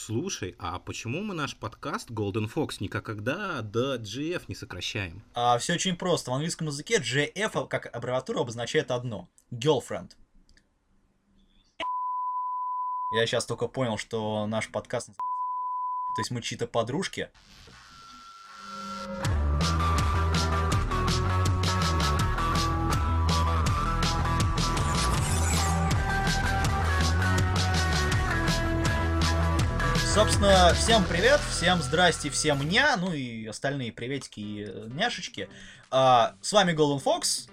Слушай, а почему мы наш подкаст Golden Fox никогда до GF не сокращаем? А, все очень просто. В английском языке GF как аббревиатура обозначает одно. Girlfriend. Я сейчас только понял, что наш подкаст называется. То есть мы чьи-то подружки. Собственно, всем привет, всем здрасте, всем ня, ну и остальные приветики и э, няшечки. А, с вами Golden Fox.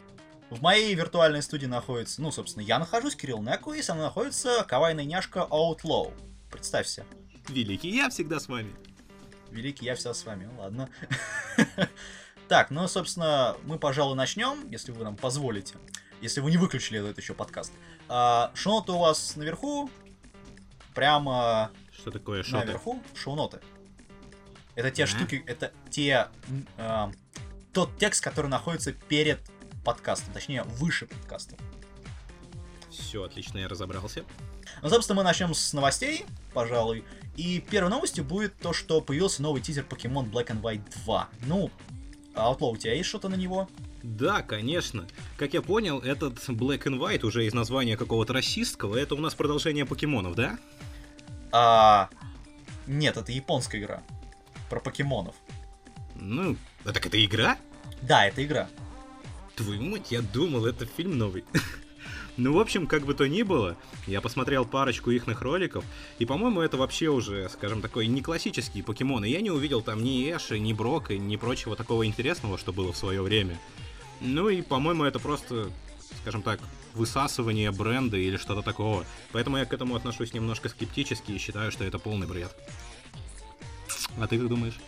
В моей виртуальной студии находится, ну, собственно, я нахожусь, Кирилл Неку, и со мной находится кавайная няшка Outlaw. Представься. Великий, я всегда с вами. Великий, я всегда с вами, ну ладно. Так, ну, собственно, мы, пожалуй, начнем, если вы нам позволите. Если вы не выключили этот еще подкаст. А, шоу-ноты у вас наверху. Прямо Что такое шоты? наверху шоу-ноты. Это те Ага. штуки, это те... а, тот текст, который находится перед подкастом, точнее, выше подкаста. Все, отлично, я разобрался. Ну, собственно, мы начнем с новостей, пожалуй. И первой новостью будет то, что появился новый тизер Pokemon Black and White 2. Ну, Outlaw, у тебя есть что-то на него? Да, конечно. Как я понял, этот Black and White уже из названия какого-то расистского, это у нас продолжение покемонов, да? А... Нет, это японская игра. Про покемонов. Ну, а так это игра? Да, это игра. Твою мать, я думал, это фильм новый. Ну, в общем, как бы то ни было, я посмотрел парочку ихных роликов, и, по-моему, это вообще уже, скажем, такой не классические покемоны. Я не увидел там ни Эши, ни Брока, ни прочего такого интересного, что было в свое время. Ну и, по-моему, это просто, скажем так, высасывание бренда или что-то такого. Поэтому я к этому отношусь немножко скептически и считаю, что это полный бред. А ты как думаешь?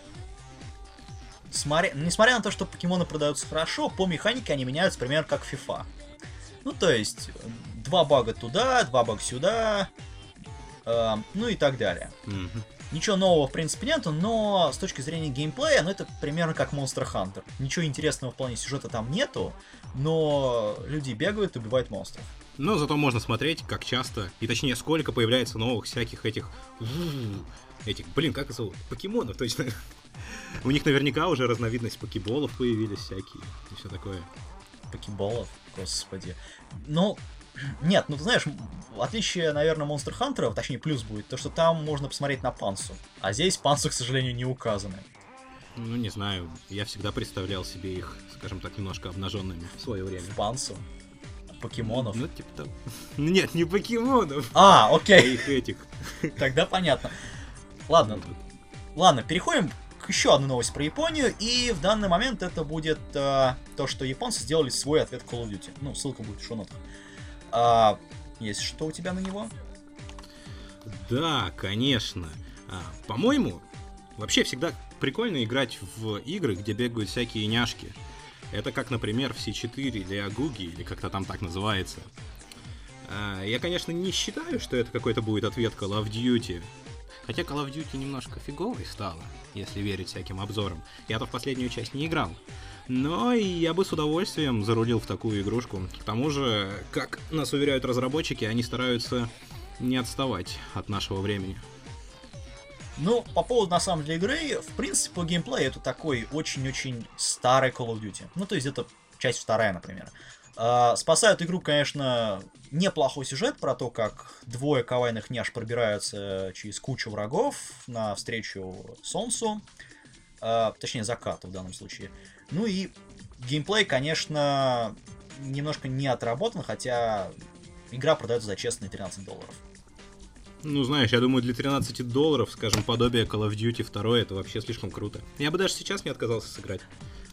Смотря... Несмотря на то, что покемоны продаются хорошо, по механике они меняются примерно как FIFA. Ну, то есть, два бага туда, два бага сюда, э, ну и так далее. Мгм. Ничего нового, в принципе, нету, но с точки зрения геймплея, ну, это примерно как Monster Hunter. Ничего интересного в плане сюжета там нету, но люди бегают и убивают монстров. Но зато можно смотреть, как часто, и точнее, сколько появляется новых всяких этих... Этих, блин, как их зовут? Покемонов, точно. У них наверняка уже разновидность покеболов появились всякие, и все такое. Покеболов, господи. Ну, нет, ну ты знаешь, отличие, наверное, Monster Hunter, точнее плюс будет, то что там можно посмотреть на пансу. А здесь пансу, к сожалению, не указаны. Ну, не знаю, я всегда представлял себе их, скажем так, немножко обнаженными в свое время. В пансу. Покемонов. Ну, типа там. Нет, не покемонов, А, а окей, их этих. тогда понятно. Ладно, ладно, переходим к еще одной новости про Японию, и в данный момент это будет э, то, что японцы сделали свой ответ Call of Duty. Ну, ссылка будет в шоу-нотах. А, есть что у тебя на него? Да, конечно. А, по-моему, вообще всегда прикольно играть в игры, где бегают всякие няшки. Это как, например, в C4 или Агуги, или как-то там так называется. А, я, конечно, не считаю, что это какой-то будет ответ Call of Duty. Хотя Call of Duty немножко фиговой стала, если верить всяким обзорам. Я-то в последнюю часть не играл. Но я бы с удовольствием зарулил в такую игрушку. К тому же, как нас уверяют разработчики, они стараются не отставать от нашего времени. Ну, по поводу, на самом деле, игры, в принципе, по геймплею это такой очень-очень старый Call of Duty. Ну, то есть это часть вторая, например. А, спасают игру, конечно, неплохой сюжет про то, как двое кавайных няш пробираются через кучу врагов навстречу солнцу. А, точнее, закату в данном случае. Ну и геймплей, конечно, немножко не отработан, хотя игра продается за честные 13 долларов. Ну, знаешь, я думаю, для 13 долларов, скажем, подобие Call of Duty 2, это вообще слишком круто. Я бы даже сейчас не отказался сыграть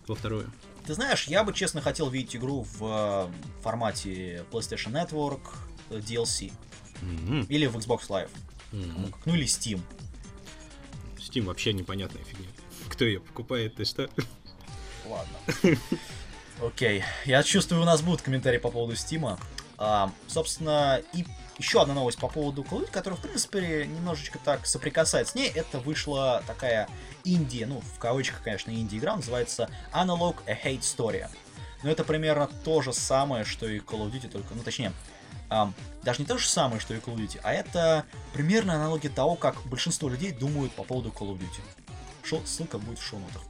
во вторую. Ты знаешь, я бы, честно, хотел видеть игру в э, формате PlayStation Network э, DLC. Мгм. Или в Xbox Live. Как. Ну или Steam. Steam вообще непонятная фигня. Кто ее покупает, ты что? Ладно. Окей. Я чувствую, у нас будут комментарии по поводу Steam. А, собственно, и еще одна новость по поводу Call of Duty, которая, в принципе, немножечко так соприкасается с ней. Это вышла такая инди, ну, в кавычках, конечно, инди-игра, называется Analog A Hate Story. Но это примерно то же самое, что и Call of Duty, только, ну, точнее, а, даже не то же самое, что и Call of Duty, а это примерно аналоги того, как большинство людей думают по поводу Call of Duty. Шо, ссылка будет в шоу-нотах.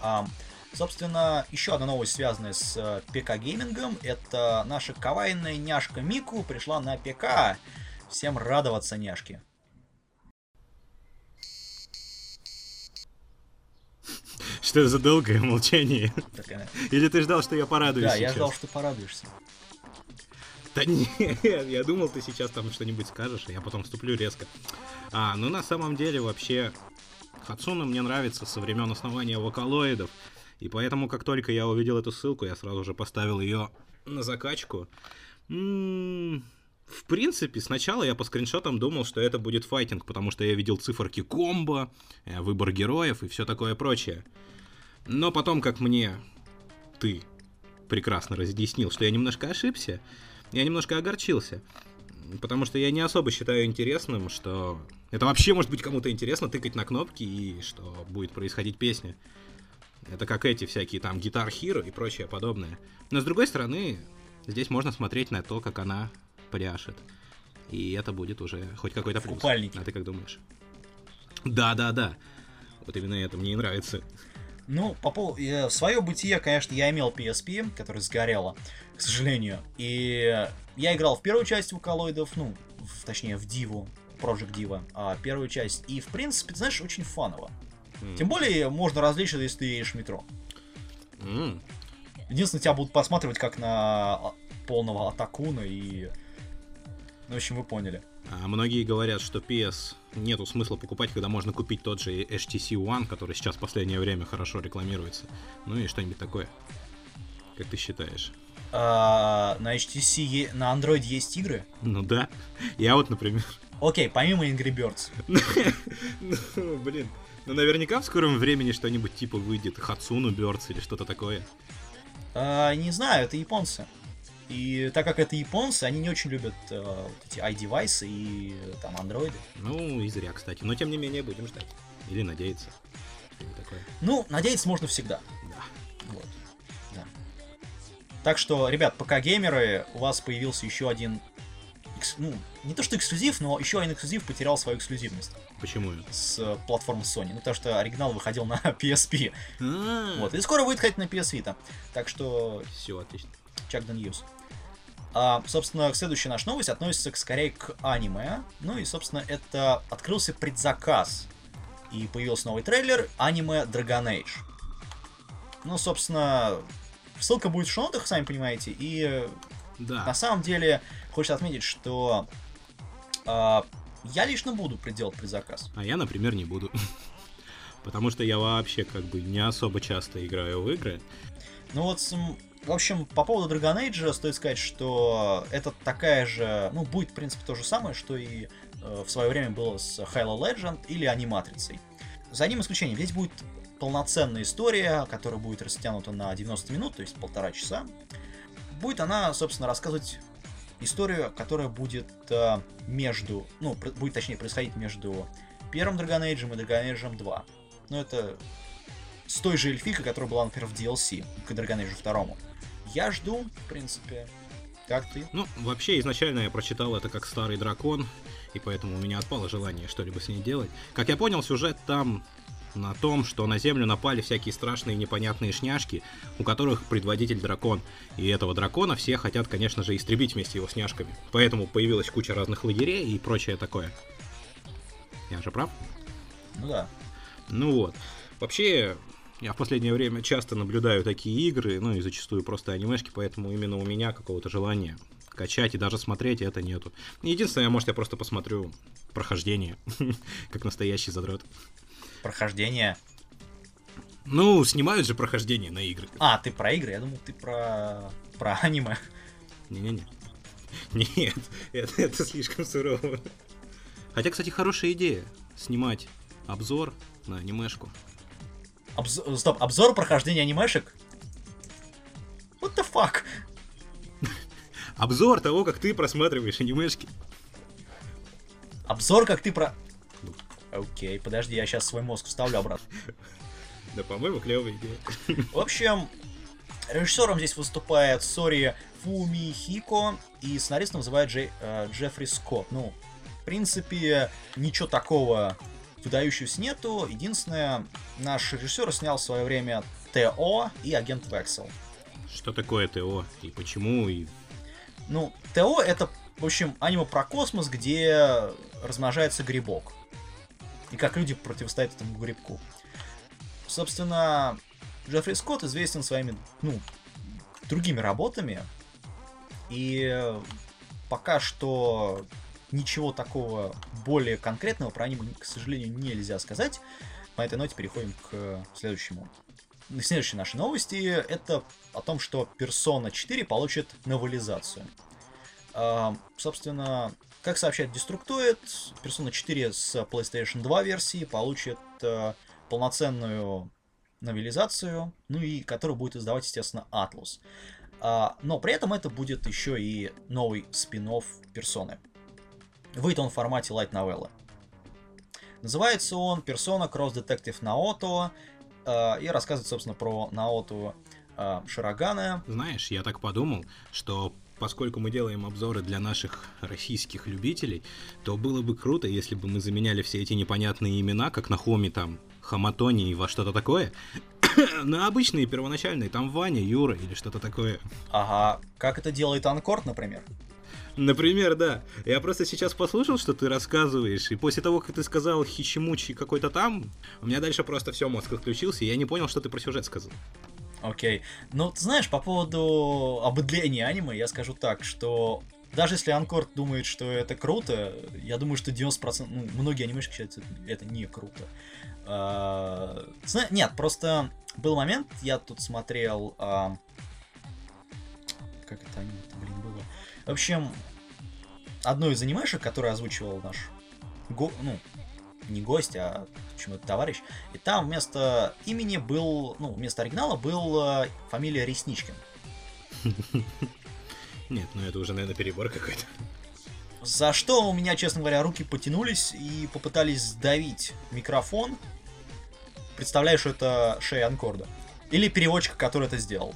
А, собственно, еще одна новость, связанная с э, ПК-геймингом, это наша кавайная няшка Мику пришла на ПК. Всем радоваться, няшки. Что это за долгое молчание? Такая. Или ты ждал, что я порадуюсь Да, сейчас? я ждал, что ты порадуешься. Да нет, я думал, ты сейчас там что-нибудь скажешь, а я потом вступлю резко. А, ну на самом деле вообще Хацуна мне нравится со времен основания вокалоидов, и поэтому как только я увидел эту ссылку, я сразу же поставил ее на закачку. М, В принципе, сначала я по скриншотам думал, что это будет файтинг, потому что я видел циферки комбо, э, выбор героев и все такое прочее. Но потом, как мне ты прекрасно разъяснил, что я немножко ошибся, я немножко огорчился. Потому что я не особо считаю интересным, что это вообще может быть кому-то интересно тыкать на кнопки и что будет происходить песня. Это как эти всякие там Guitar Hero и прочее подобное. Но с другой стороны, здесь можно смотреть на то, как она пляшет. И это будет уже хоть какой-то плюс. купальнике. А ты как думаешь? Да, да, да. Вот именно это мне и нравится. Ну, по поводу... В свое бытие, конечно, я имел PSP, которая сгорела, к сожалению. И я играл в первую часть вокалоидов, ну, в- точнее, в Диву, Project Diva, а первую часть. И, в принципе, ты знаешь, очень фаново. М. Тем более, можно развлечься, если ты едешь в метро. М. Единственное, тебя будут посматривать как на а, полного атакуна и... Ну, в общем, вы поняли. А многие говорят, что PS нету смысла покупать, когда можно купить тот же HTC One, который сейчас в последнее время хорошо рекламируется. Ну и что-нибудь такое. Как ты считаешь? А, на HTC, на Android есть игры? Ну да. Я вот, например... Окей, помимо Angry Birds. Ну, блин. Ну, наверняка в скором времени что-нибудь типа выйдет. Хацуну Birds или что-то такое. А, не знаю, это японцы. И так как это японцы, они не очень любят э, вот эти i-девайсы и там андроиды. Ну, и зря, кстати. Но, тем не менее, будем ждать. Или надеяться. Такое. Ну, надеяться можно всегда. Да. Вот. Да. Так что, ребят, пока геймеры, у вас появился еще один экс- ну, не то что эксклюзив, но еще один эксклюзив потерял свою эксклюзивность Почему с э, платформы Sony. Ну, потому что оригинал выходил на PSP. А, Вот. И скоро будет ходить на PS Vita. Так что Все, отлично. check the news. А, собственно, следующая наша новость относится к, скорее к аниме. Ну и, собственно, это открылся предзаказ. И появился новый трейлер аниме Dragon Age. Ну, собственно, ссылка будет в шоу сами понимаете. И э, на Да. самом деле хочется отметить, что а, я лично буду приделать предзаказ. А я, например, не буду. Потому что я вообще как бы не особо часто играю в игры. Ну вот, в общем, по поводу Dragon Age стоит сказать, что это такая же, ну, будет, в принципе, то же самое, что и э, в свое время было с Halo Legend или Аниматрицей. За одним исключением, здесь будет полноценная история, которая будет растянута на 90 минут, то есть полтора часа. Будет она, собственно, рассказывать историю, которая будет э, между, ну, будет точнее происходить между первым Dragon Age и Dragon Age 2. Ну, это с той же эльфикой, которая была, например, в DLC к Dragon Age 2. Я жду, в принципе. Как ты? Ну, вообще, изначально я прочитал это как старый дракон, и поэтому у меня отпало желание что-либо с ней делать. Как я понял, сюжет там на том, что на Землю напали всякие страшные непонятные шняшки, у которых предводитель дракон. И этого дракона все хотят, конечно же, истребить вместе его с няшками. Поэтому появилась куча разных лагерей и прочее такое. Я же прав? Ну да. Ну вот. Вообще, я в последнее время часто наблюдаю такие игры, ну и зачастую просто анимешки, поэтому именно у меня какого-то желания качать и даже смотреть это нету. Единственное, может, я просто посмотрю прохождение, как настоящий задрот. Прохождение. Ну, снимают же прохождение на игры. А, ты про игры? Я думал, ты про... про аниме. Не-не-не. Нет, это, это слишком сурово. Хотя, кстати, хорошая идея снимать обзор на анимешку. Обз- Стоп, обзор прохождения анимешек? What the fuck? Обзор того, как ты просматриваешь анимешки. Обзор, как ты про... Окей, подожди, я сейчас свой мозг вставлю обратно. Да, по-моему, клевая идея. В общем, Режиссером здесь выступает Сори Фумихико, и сценаристом называют Джей, э, Джеффри Скотт. Ну, в принципе, ничего такого выдающегося нету. Единственное, наш режиссер снял в свое время ТО и Агент Вексел. Что такое ТО и почему? И... Ну, ТО это, в общем, аниме про космос, где размножается грибок. И как люди противостоят этому грибку. Собственно, Джеффри Скотт известен своими, ну, другими работами. И пока что ничего такого более конкретного про аниме, к сожалению, нельзя сказать. По этой ноте переходим к следующему. Следующие наши новости это о том, что Persona 4 получит новелизацию. А, собственно, как сообщает Destructoid, Persona 4 с PlayStation 2 версии получит а, полноценную новелизацию, ну и которую будет издавать, естественно, Atlus. А, но при этом это будет еще и новый спин-офф персоны. Выйдет он в формате light новеллы. Называется он Persona Cross Detective Naoto э, и рассказывает, собственно, про Наоту э, Широгана. Знаешь, я так подумал, что поскольку мы делаем обзоры для наших российских любителей, то было бы круто, если бы мы заменяли все эти непонятные имена, как на Хоме там Хаматони и во что-то такое, на обычные первоначальные, там Ваня, Юра или что-то такое. Ага, как это делает Анкорд, например? Например, да. Я просто сейчас послушал, что ты рассказываешь, и после того, как ты сказал Хичимучи какой-то там, у меня дальше просто все, мозг отключился, и я не понял, что ты про сюжет сказал. Окей. Ну, ты знаешь, по поводу обыдления аниме, я скажу так, что даже если Анкорд думает, что это круто, я думаю, что 90%, ну, многие анимешки считают, что это не круто. А, нет, просто был момент, я тут смотрел... А, как это аниме блин, было? В общем, одно из анимешек, которое озвучивал наш го, ну, не гость, а почему-то товарищ. И там вместо имени был, ну, вместо оригинала был э, фамилия Ресничкин. Нет, ну это уже, наверное, перебор какой-то. За что у меня, честно говоря, руки потянулись и попытались сдавить микрофон. Представляю, что это шея Анкорда. Или переводчика, который это сделал.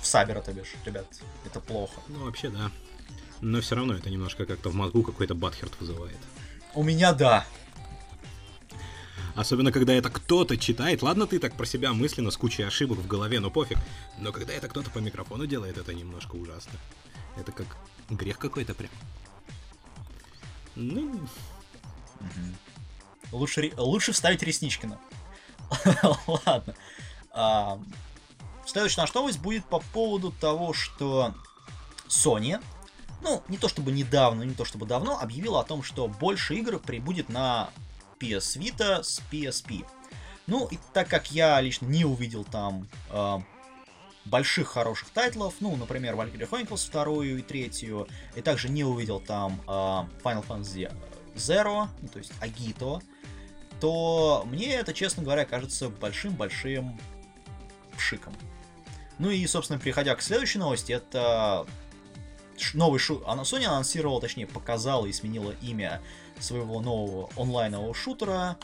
В Сабера, то бишь, ребят. Это плохо. Ну, вообще, да. Но все равно это немножко как-то в мозгу какой-то батхерт вызывает. У меня да. Особенно, когда это кто-то читает. Ладно, ты так про себя мысленно с кучей ошибок в голове, но пофиг. Но когда это кто-то по микрофону делает, это немножко ужасно. Это как грех какой-то прям. Ну... Угу. Лучше, лучше вставить Ресничкина. Ладно. А, следующая наша новость будет по поводу того, что Sony, ну, не то чтобы недавно, не то чтобы давно, объявила о том, что больше игр прибудет на PS Vita с PSP. Ну, и так как я лично не увидел там э, больших хороших тайтлов, ну, например, Valkyrie Chronicles вторую и третью, и также не увидел там э, Final Fantasy Zero, ну, то есть Agito, то мне это, честно говоря, кажется большим-большим пшиком. Ну и, собственно, переходя к следующей новости, это новый шу... Sony анонсировала, точнее, показала и сменила имя своего нового онлайнового шутера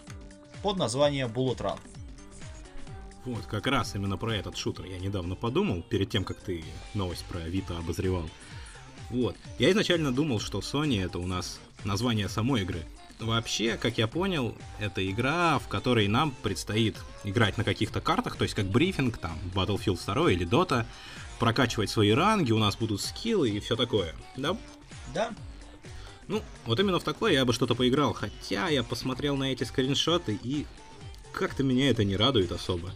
под названием Bullet Run. Вот, как раз именно про этот шутер я недавно подумал, перед тем, как ты новость про Вита обозревал. Вот. Я изначально думал, что Sony это у нас название самой игры. Вообще, как я понял, это игра, в которой нам предстоит играть на каких-то картах, то есть как брифинг, там, Battlefield 2 или Dota, прокачивать свои ранги, у нас будут скиллы и все такое, да? Да. Ну, вот именно в такое я бы что-то поиграл, хотя я посмотрел на эти скриншоты и как-то меня это не радует особо.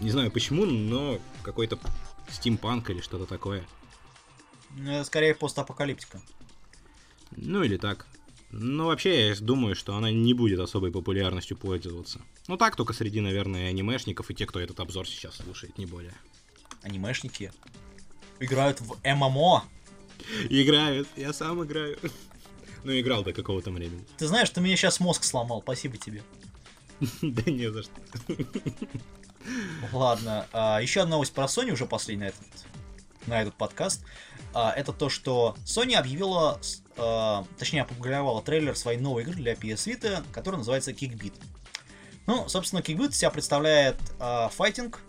Не знаю почему, но какой-то стимпанк или что-то такое. Ну, скорее постапокалиптика. Ну или так. Но вообще, я думаю, что она не будет особой популярностью пользоваться. Ну так, только среди, наверное, анимешников и тех, кто этот обзор сейчас слушает, не более. Анимешники играют в ММО. Играют, я сам играю. Ну, играл до какого-то времени. Ты знаешь, ты мне сейчас мозг сломал, спасибо тебе. Да не за что. Ладно, а, еще одна новость про Sony, уже последняя на этот, на этот подкаст. А, это то, что Sony объявила, а, точнее опубликовала трейлер своей новой игры для PS Vita, которая называется Kickbeat. Ну, собственно, Kickbeat себя представляет файтинг,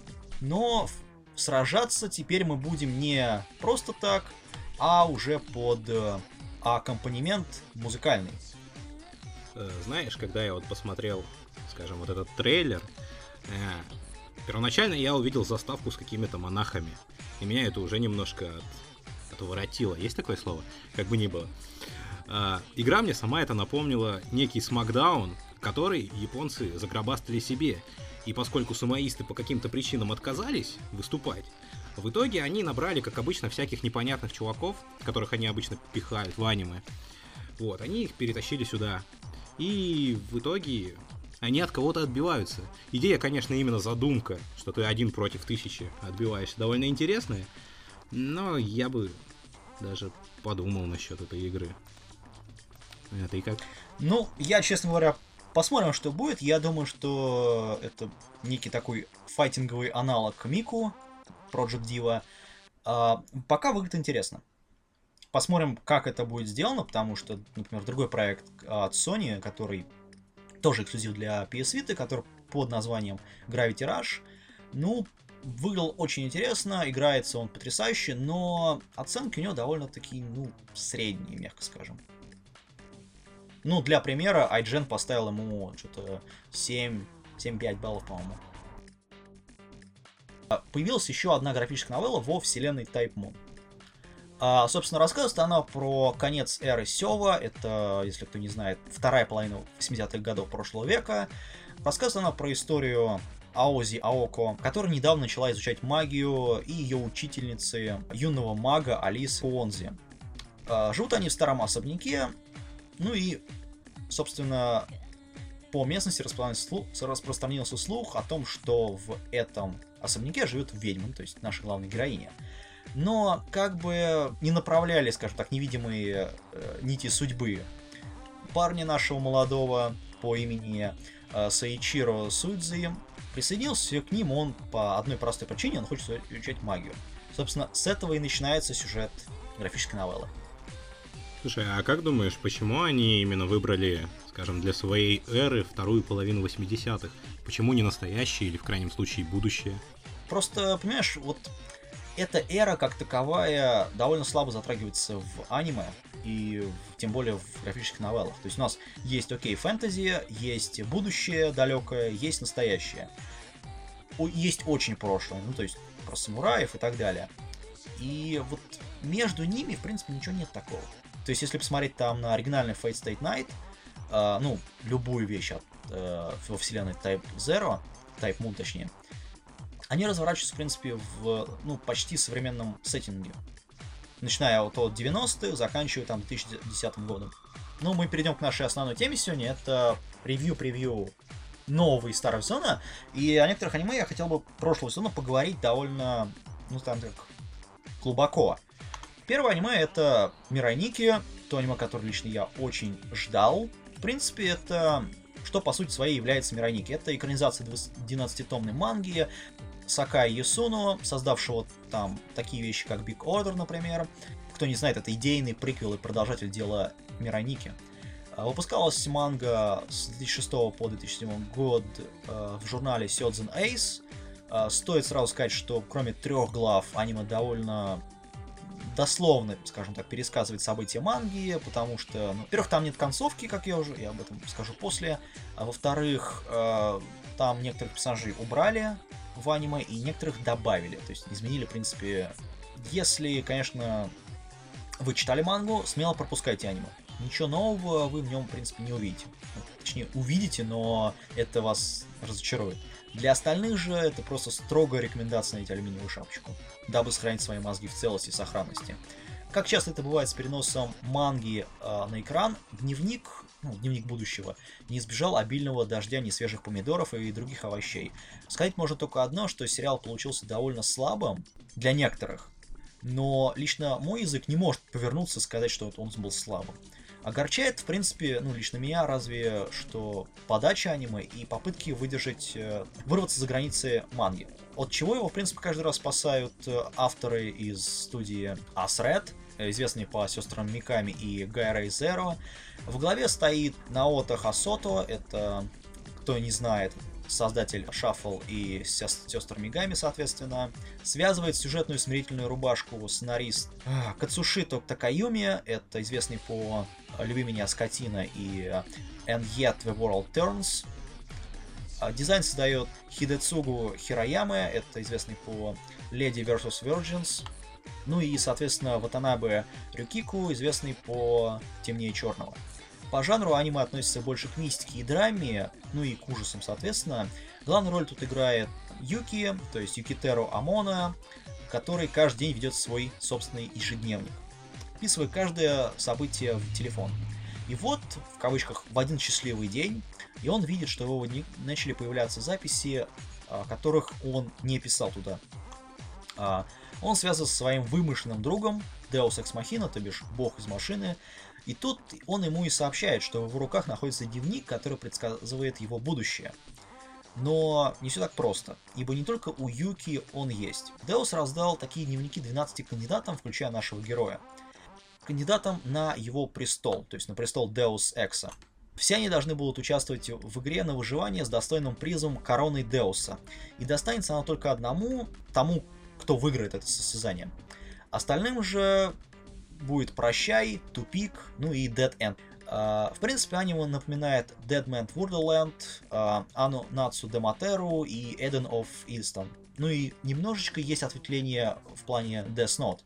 но сражаться теперь мы будем не просто так, а уже под э, аккомпанемент музыкальный. Э, знаешь, когда я вот посмотрел, скажем, вот этот трейлер, э, первоначально я увидел заставку с какими-то монахами. И меня это уже немножко от, отворотило. Есть такое слово? Как бы ни было. Э, игра мне сама это напомнила некий смакдаун, который японцы загробастали себе. И поскольку самоисты по каким-то причинам отказались выступать, в итоге они набрали, как обычно, всяких непонятных чуваков, которых они обычно пихают в аниме. Вот, они их перетащили сюда. И в итоге они от кого-то отбиваются. Идея, конечно, именно задумка, что ты один против тысячи отбиваешься, довольно интересная. Но я бы даже подумал насчет этой игры. Это и как? Ну, я, честно говоря, Посмотрим, что будет. Я думаю, что это некий такой файтинговый аналог Мику, Project Diva. А, пока выглядит интересно. Посмотрим, как это будет сделано, потому что, например, другой проект от Sony, который тоже эксклюзив для PS Vita, который под названием Gravity Rush, ну, выглядел очень интересно, играется он потрясающе, но оценки у него довольно-таки, ну, средние, мягко скажем. Ну, для примера, IGN поставил ему что-то 7, 7-5 баллов, по-моему. А, появилась еще одна графическая новелла во вселенной Type Moon. А, собственно, рассказывает она про конец эры Сева. Это, если кто не знает, вторая половина 80-х годов прошлого века. Рассказывает она про историю Аози Аоко, которая недавно начала изучать магию, и ее учительницы юного мага Алисы Уонзи. А, живут они в старом особняке, ну и, собственно, по местности распространился слух, распространился слух о том, что в этом особняке живет ведьма, то есть наша главная героиня. Но как бы не направляли, скажем так, невидимые э, нити судьбы парня нашего молодого по имени э, Саичиро Судзи присоединился к ним он по одной простой причине, он хочет изучать магию. Собственно, с этого и начинается сюжет графической новеллы. Слушай, а как думаешь, почему они именно выбрали, скажем, для своей эры вторую половину 80-х? Почему не настоящее или, в крайнем случае, будущее? Просто, понимаешь, вот эта эра как таковая довольно слабо затрагивается в аниме и тем более в графических новеллах. То есть у нас есть, окей, фэнтези, есть будущее далекое, есть настоящее. Есть очень прошлое, ну то есть про самураев и так далее. И вот между ними, в принципе, ничего нет такого. То есть, если посмотреть там на оригинальный Fate State Night, э, ну, любую вещь от, э, во вселенной Type Zero, Type Moon точнее, они разворачиваются, в принципе, в, ну, почти современном сеттинге. Начиная от 90-х, заканчивая там 2010 годом. Ну, мы перейдем к нашей основной теме сегодня. Это ревью-превью нового и старого сезона. И о некоторых аниме я хотел бы прошлого сезона поговорить довольно, ну, там так, глубоко. Первое аниме это Мираники, то аниме, которое лично я очень ждал. Принципе, это что по сути своей является Мираники. Это экранизация 12-томной манги Сакай Ясуно, создавшего там такие вещи, как Big Order, например. Кто не знает, это идейный приквел и продолжатель дела Мираники. А, выпускалась манга с 2006 по 2007 год э, в журнале Сёдзен Ace. А, стоит сразу сказать, что кроме трех глав аниме довольно дословно, скажем так, пересказывать события манги, потому что, ну, во-первых, там нет концовки, как я уже, я об этом скажу после, а во-вторых, э, там некоторых персонажей убрали в аниме и некоторых добавили, то есть изменили, в принципе, если, конечно, вы читали мангу, смело пропускайте аниме. Ничего нового вы в нем, в принципе, не увидите. Точнее, увидите, но это вас разочарует. Для остальных же это просто строгая рекомендация найти алюминиевую шапочку, дабы сохранить свои мозги в целости и сохранности. Как часто это бывает с переносом манги э, на экран, дневник, ну, дневник будущего, не избежал обильного дождя несвежих помидоров и других овощей. Сказать можно только одно, что сериал получился довольно слабым для некоторых, но лично мой язык не может повернуться и сказать, что он был слабым. Огорчает, в принципе, ну, лично меня, разве что подача аниме и попытки выдержать, э, вырваться за границы манги. От чего его, в принципе, каждый раз спасают э, авторы из студии Asred, известные по сестрам Миками и Гайрей Зеро. В главе стоит Наото Хасото, это, кто не знает, создатель Шаффл и сестр Мигами, соответственно, связывает сюжетную смирительную рубашку сценарист а, Кацушито Такаюми, это известный по «Люби меня, скотина» и «And Yet the World Turns», а, Дизайн создает Хидецугу Хирояме, это известный по Lady vs. Virgins. Ну и, соответственно, Ватанабе Рюкику, известный по Темнее Черного. По жанру аниме относится больше к мистике и драме, ну и к ужасам, соответственно. Главную роль тут играет Юки, то есть Юкитеру Амона, который каждый день ведет свой собственный ежедневник, вписывая каждое событие в телефон. И вот, в кавычках, в один счастливый день и он видит, что его начали появляться записи, а, которых он не писал туда. А, он связан со своим вымышленным другом, Deus Ex Machina, то бишь бог из машины, и тут он ему и сообщает, что в руках находится дневник, который предсказывает его будущее. Но не все так просто, ибо не только у Юки он есть. Деус раздал такие дневники 12 кандидатам, включая нашего героя. Кандидатам на его престол, то есть на престол Deus Экса. Все они должны будут участвовать в игре на выживание с достойным призом короны Деуса. И достанется она только одному, тому, кто выиграет это состязание. Остальным же будет Прощай, Тупик, ну и Dead End. Uh, в принципе, аниме напоминает Dead Man Wonderland, uh, Anu Natsu Demateru и Eden of Easton. Ну и немножечко есть ответвление в плане Death Note.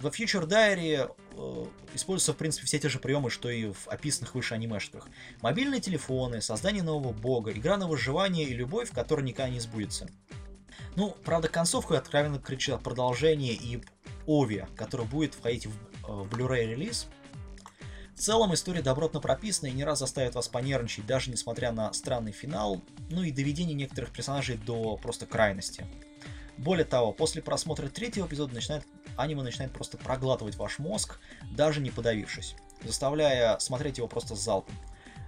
Во Future Diary э, используются, в принципе, все те же приемы, что и в описанных выше анимешках. Мобильные телефоны, создание нового бога, игра на выживание и любовь, которая никогда не сбудется. Ну, правда, концовка откровенно кричит о продолжении и Ови, который будет входить в, э, в Blu-ray релиз. В целом история добротно прописана и не раз заставит вас понервничать, даже несмотря на странный финал, ну и доведение некоторых персонажей до просто крайности. Более того, после просмотра третьего эпизода начинает, аниме начинает просто проглатывать ваш мозг, даже не подавившись, заставляя смотреть его просто залпом.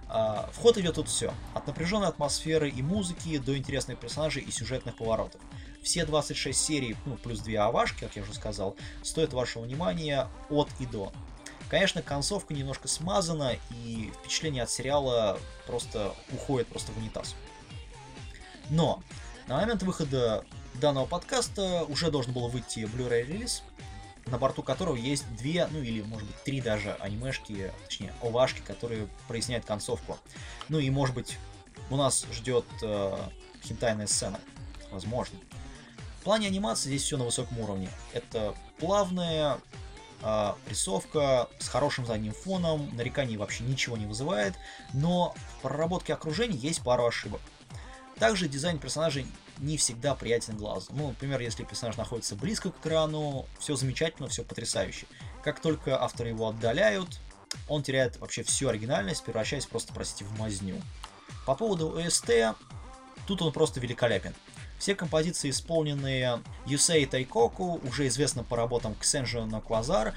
А, в ход идет тут все. От напряженной атмосферы и музыки до интересных персонажей и сюжетных поворотов. Все 26 серий, ну, плюс 2 авашки, как я уже сказал, стоят вашего внимания от и до. Конечно, концовка немножко смазана, и впечатление от сериала просто уходит просто в унитаз. Но на момент выхода данного подкаста уже должен был выйти Blu-ray релиз, на борту которого есть две, ну или может быть три даже анимешки, точнее овашки, которые проясняют концовку. Ну и может быть у нас ждет э, хентайная сцена, возможно. Плане анимации здесь все на высоком уровне. Это плавная э, рисовка с хорошим задним фоном, нареканий вообще ничего не вызывает, но в проработке окружения есть пару ошибок. Также дизайн персонажей не всегда приятен глазу. Ну, например, если персонаж находится близко к экрану, все замечательно, все потрясающе. Как только авторы его отдаляют, он теряет вообще всю оригинальность, превращаясь просто, простите, в мазню. По поводу ОСТ, тут он просто великолепен. Все композиции, исполненные Юсей Тайкоку, уже известно по работам Ксенжо Наквазар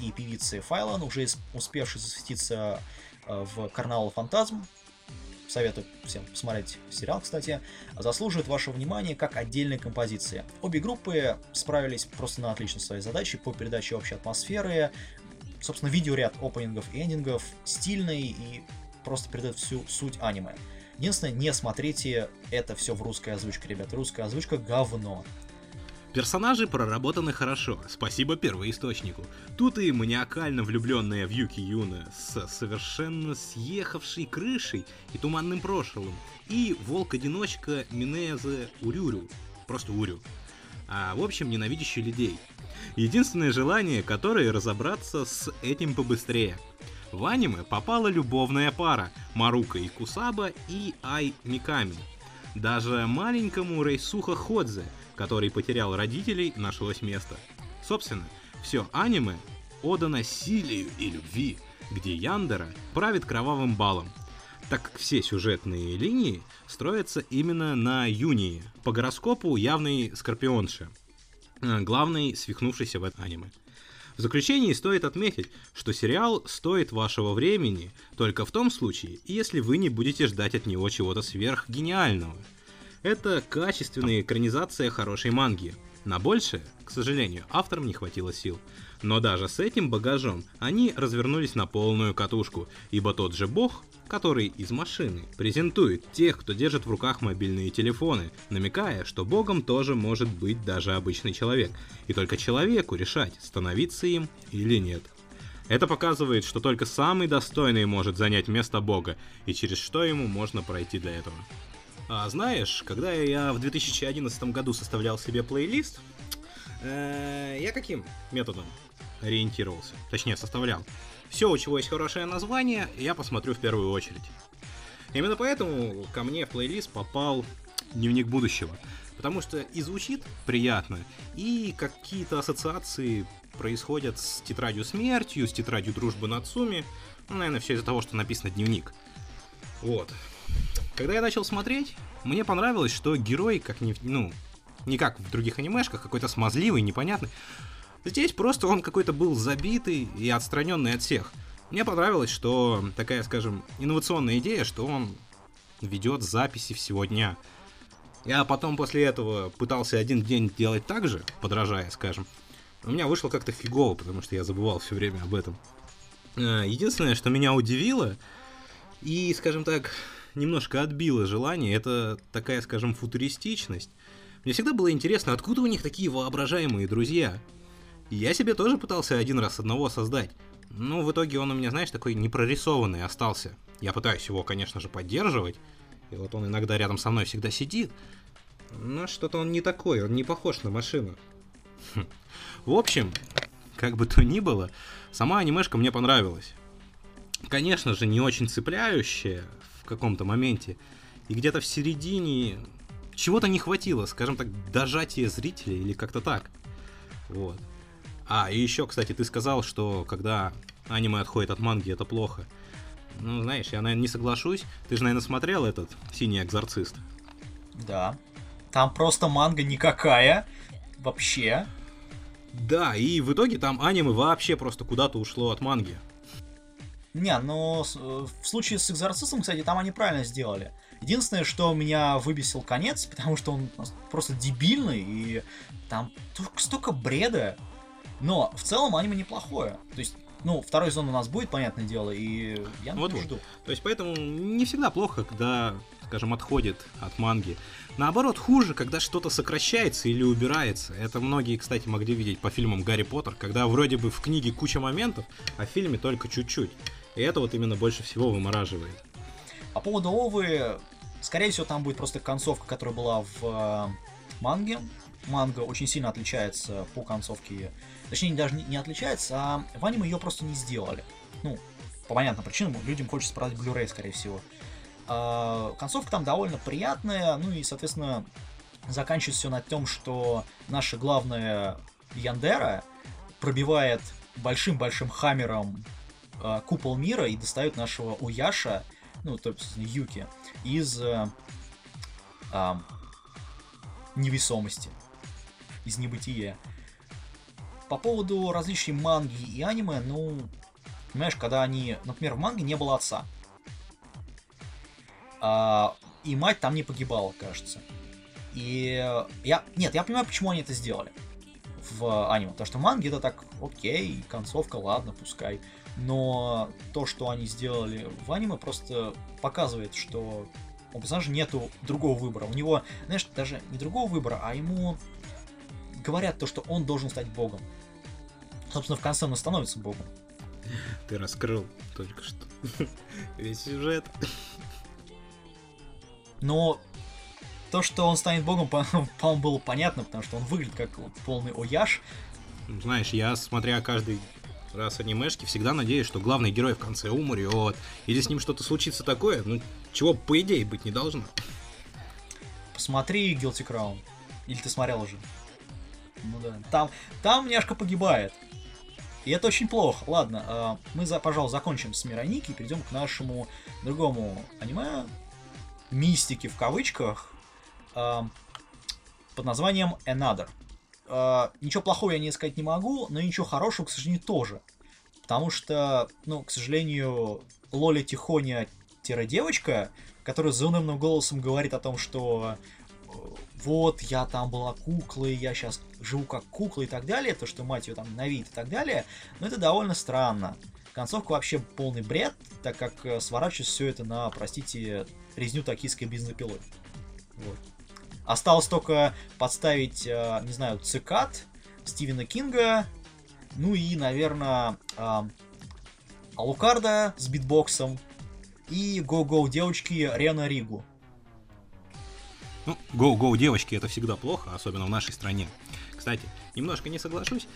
и певицы Файлан, уже успевшей засветиться э, в Карнавал Фантазм, советую всем посмотреть сериал, кстати, заслуживает вашего внимания как отдельная композиция. Обе группы справились просто на отлично своей задачей по передаче общей атмосферы, собственно, видеоряд опенингов и эндингов стильный и просто передает всю суть аниме. Единственное, не смотрите это все в русской озвучке, ребята. Русская озвучка говно. Персонажи проработаны хорошо, спасибо первоисточнику. Тут и маниакально влюбленная в Юки Юна с совершенно съехавшей крышей и туманным прошлым, и волк-одиночка Минезе Урюрю, просто Урю. А в общем, ненавидящий людей. Единственное желание, которое разобраться с этим побыстрее. В аниме попала любовная пара Марука и Кусаба и Ай Миками. Даже маленькому Рейсуха Ходзе – который потерял родителей, нашлось место. Собственно, все аниме ода насилию и любви, где Яндера правит кровавым балом, так как все сюжетные линии строятся именно на Юнии, по гороскопу явный скорпионши, э, главный свихнувшийся в этом аниме. В заключении стоит отметить, что сериал стоит вашего времени только в том случае, если вы не будете ждать от него чего-то сверхгениального – это качественная экранизация хорошей манги. На большее, к сожалению, авторам не хватило сил. Но даже с этим багажом они развернулись на полную катушку, ибо тот же бог, который из машины презентует тех, кто держит в руках мобильные телефоны, намекая, что богом тоже может быть даже обычный человек, и только человеку решать, становиться им или нет. Это показывает, что только самый достойный может занять место бога, и через что ему можно пройти для этого. А знаешь, когда я в 2011 году составлял себе плейлист, э, я каким методом ориентировался? Точнее, составлял. Все, у чего есть хорошее название, я посмотрю в первую очередь. Именно поэтому ко мне в плейлист попал Дневник будущего. Потому что и звучит приятно, и какие-то ассоциации происходят с тетрадью смертью, с тетрадью дружбы Нацуми. Ну, наверное, все из-за того, что написано дневник. Вот. Когда я начал смотреть, мне понравилось, что герой, как не, ну, не как в других анимешках, какой-то смазливый, непонятный. Здесь просто он какой-то был забитый и отстраненный от всех. Мне понравилось, что такая, скажем, инновационная идея, что он ведет записи всего дня. Я потом после этого пытался один день делать так же, подражая, скажем. У меня вышло как-то фигово, потому что я забывал все время об этом. Э, единственное, что меня удивило и, скажем так, немножко отбило желание, это такая, скажем, футуристичность. Мне всегда было интересно, откуда у них такие воображаемые друзья. Я себе тоже пытался один раз одного создать. Но в итоге он у меня, знаешь, такой непрорисованный остался. Я пытаюсь его, конечно же, поддерживать. И вот он иногда рядом со мной всегда сидит. Но что-то он не такой, он не похож на машину. Хм. В общем, как бы то ни было, сама анимешка мне понравилась. Конечно же, не очень цепляющая в каком-то моменте. И где-то в середине чего-то не хватило, скажем так, дожатия зрителя или как-то так. Вот. А, и еще, кстати, ты сказал, что когда аниме отходит от манги, это плохо. Ну, знаешь, я, наверное, не соглашусь. Ты же, наверное, смотрел этот «Синий экзорцист». Да. Там просто манга никакая. Вообще. Да, и в итоге там аниме вообще просто куда-то ушло от манги. Не, но э, в случае с экзорцистом, кстати, там они правильно сделали. Единственное, что меня выбесил конец, потому что он просто дебильный, и там столько бреда. Но в целом аниме неплохое. То есть ну, второй сезон у нас будет, понятное дело, и я вот, жду. То есть поэтому не всегда плохо, когда, скажем, отходит от манги. Наоборот, хуже, когда что-то сокращается или убирается. Это многие, кстати, могли видеть по фильмам Гарри Поттер, когда вроде бы в книге куча моментов, а в фильме только чуть-чуть. И это вот именно больше всего вымораживает. По поводу Овы, скорее всего, там будет просто концовка, которая была в э, манге. Манга очень сильно отличается по концовке Точнее, даже не, отличается, а в аниме ее просто не сделали. Ну, по понятным причинам, людям хочется продать Blu-ray, скорее всего. А, концовка там довольно приятная, ну и, соответственно, заканчивается все на том, что наша главная Яндера пробивает большим-большим хаммером э, купол мира и достает нашего Уяша, ну, то есть Юки, из э, э, невесомости, из небытия. По поводу различий манги и аниме, ну, понимаешь, когда они, например, в манге не было отца. А, и мать там не погибала, кажется. И я... Нет, я понимаю, почему они это сделали в аниме. Потому что манги это так, окей, концовка, ладно, пускай. Но то, что они сделали в аниме, просто показывает, что у персонажа нету другого выбора. У него, знаешь, даже не другого выбора, а ему говорят то, что он должен стать богом. Собственно, в конце он становится богом. Ты раскрыл только что весь сюжет. Но то, что он станет богом, по-моему, было понятно, потому что он выглядит как полный ояж. Знаешь, я, смотря каждый раз анимешки, всегда надеюсь, что главный герой в конце умрет, или с ним что-то случится такое, ну, чего, по идее, быть не должно. Посмотри Guilty Crown. Или ты смотрел уже? Ну да. Там, там няшка погибает. И это очень плохо. Ладно, э, мы, за, пожалуй, закончим с Мироники и перейдем к нашему другому аниме. Мистики в кавычках. Э, под названием Another. Э, ничего плохого я не сказать не могу, но ничего хорошего, к сожалению, тоже. Потому что, ну, к сожалению, Лоли Тихоня девочка, которая заунывным голосом говорит о том, что вот, я там была куклой, я сейчас живу как кукла и так далее, то, что мать ее там ненавидит и так далее, но это довольно странно. Концовка вообще полный бред, так как э, сворачивается все это на, простите, резню токийской бензопилой. Вот. Осталось только подставить, э, не знаю, цикад Стивена Кинга, ну и, наверное, Алукарда с битбоксом и Го-Го девочки Рена Ригу. Ну, Go-Go девочки это всегда плохо, особенно в нашей стране. Кстати, немножко не соглашусь.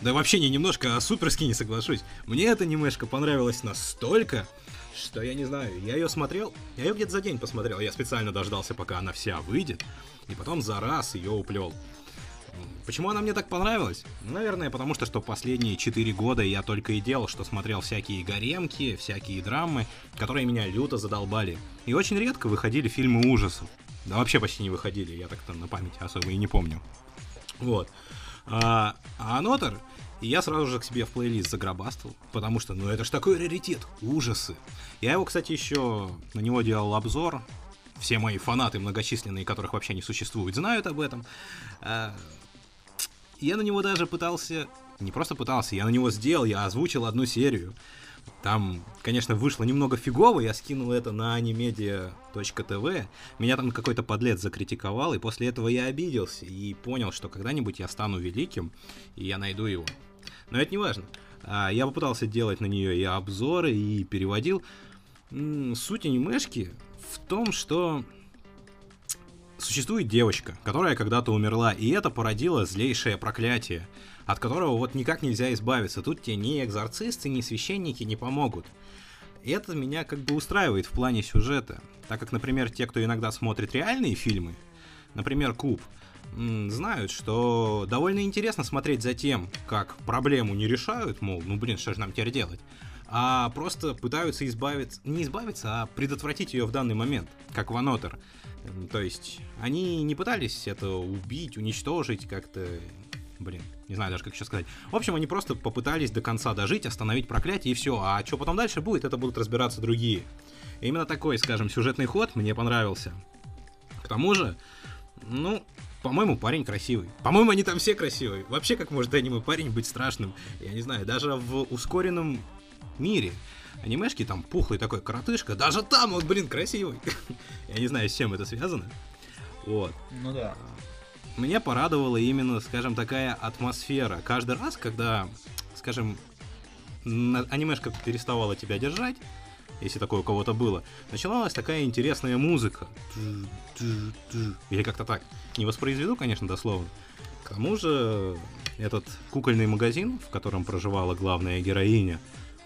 Да вообще не немножко, а суперски не соглашусь. Мне эта немешка понравилась настолько, что я не знаю, я ее смотрел, я ее где-то за день посмотрел, я специально дождался, пока она вся выйдет, и потом за раз ее уплел. Почему она мне так понравилась? Наверное, потому что, что последние 4 года я только и делал, что смотрел всякие гаремки, всякие драмы, которые меня люто задолбали. И очень редко выходили фильмы ужасов. Да вообще почти не выходили, я так там на память особо и не помню. Вот. А, а я сразу же к себе в плейлист загробастал, потому что, ну это ж такой раритет, ужасы. Я его, кстати, еще на него делал обзор. Все мои фанаты многочисленные, которых вообще не существует, знают об этом. А, я на него даже пытался, не просто пытался, я на него сделал, я озвучил одну серию. Там, конечно, вышло немного фигово, я скинул это на animedia.tv, меня там какой-то подлец закритиковал, и после этого я обиделся и понял, что когда-нибудь я стану великим, и я найду его. Но это не важно. А, я попытался делать на нее и обзоры, и переводил. Суть анимешки в том, что существует девочка, которая когда-то умерла, и это породило злейшее проклятие — от которого вот никак нельзя избавиться. Тут тебе ни экзорцисты, ни священники не помогут. Это меня как бы устраивает в плане сюжета. Так как, например, те, кто иногда смотрит реальные фильмы, например, Куб, знают, что довольно интересно смотреть за тем, как проблему не решают, мол, ну блин, что же нам теперь делать, а просто пытаются избавиться, не избавиться, а предотвратить ее в данный момент, как Ванотер. То есть они не пытались это убить, уничтожить как-то, блин, не знаю даже, как сейчас сказать. В общем, они просто попытались до конца дожить, остановить проклятие и все. А что потом дальше будет, это будут разбираться другие. И именно такой, скажем, сюжетный ход мне понравился. К тому же, ну, по-моему, парень красивый. По-моему, они там все красивые. Вообще, как может аниме парень быть страшным? Я не знаю, даже в ускоренном мире анимешки там пухлый такой коротышка, даже там он, блин, красивый. Я не знаю, с чем это связано. Вот. Ну да меня порадовала именно, скажем, такая атмосфера. Каждый раз, когда, скажем, анимешка переставала тебя держать, если такое у кого-то было, начиналась такая интересная музыка. Или как-то так. Не воспроизведу, конечно, дословно. К тому же, этот кукольный магазин, в котором проживала главная героиня,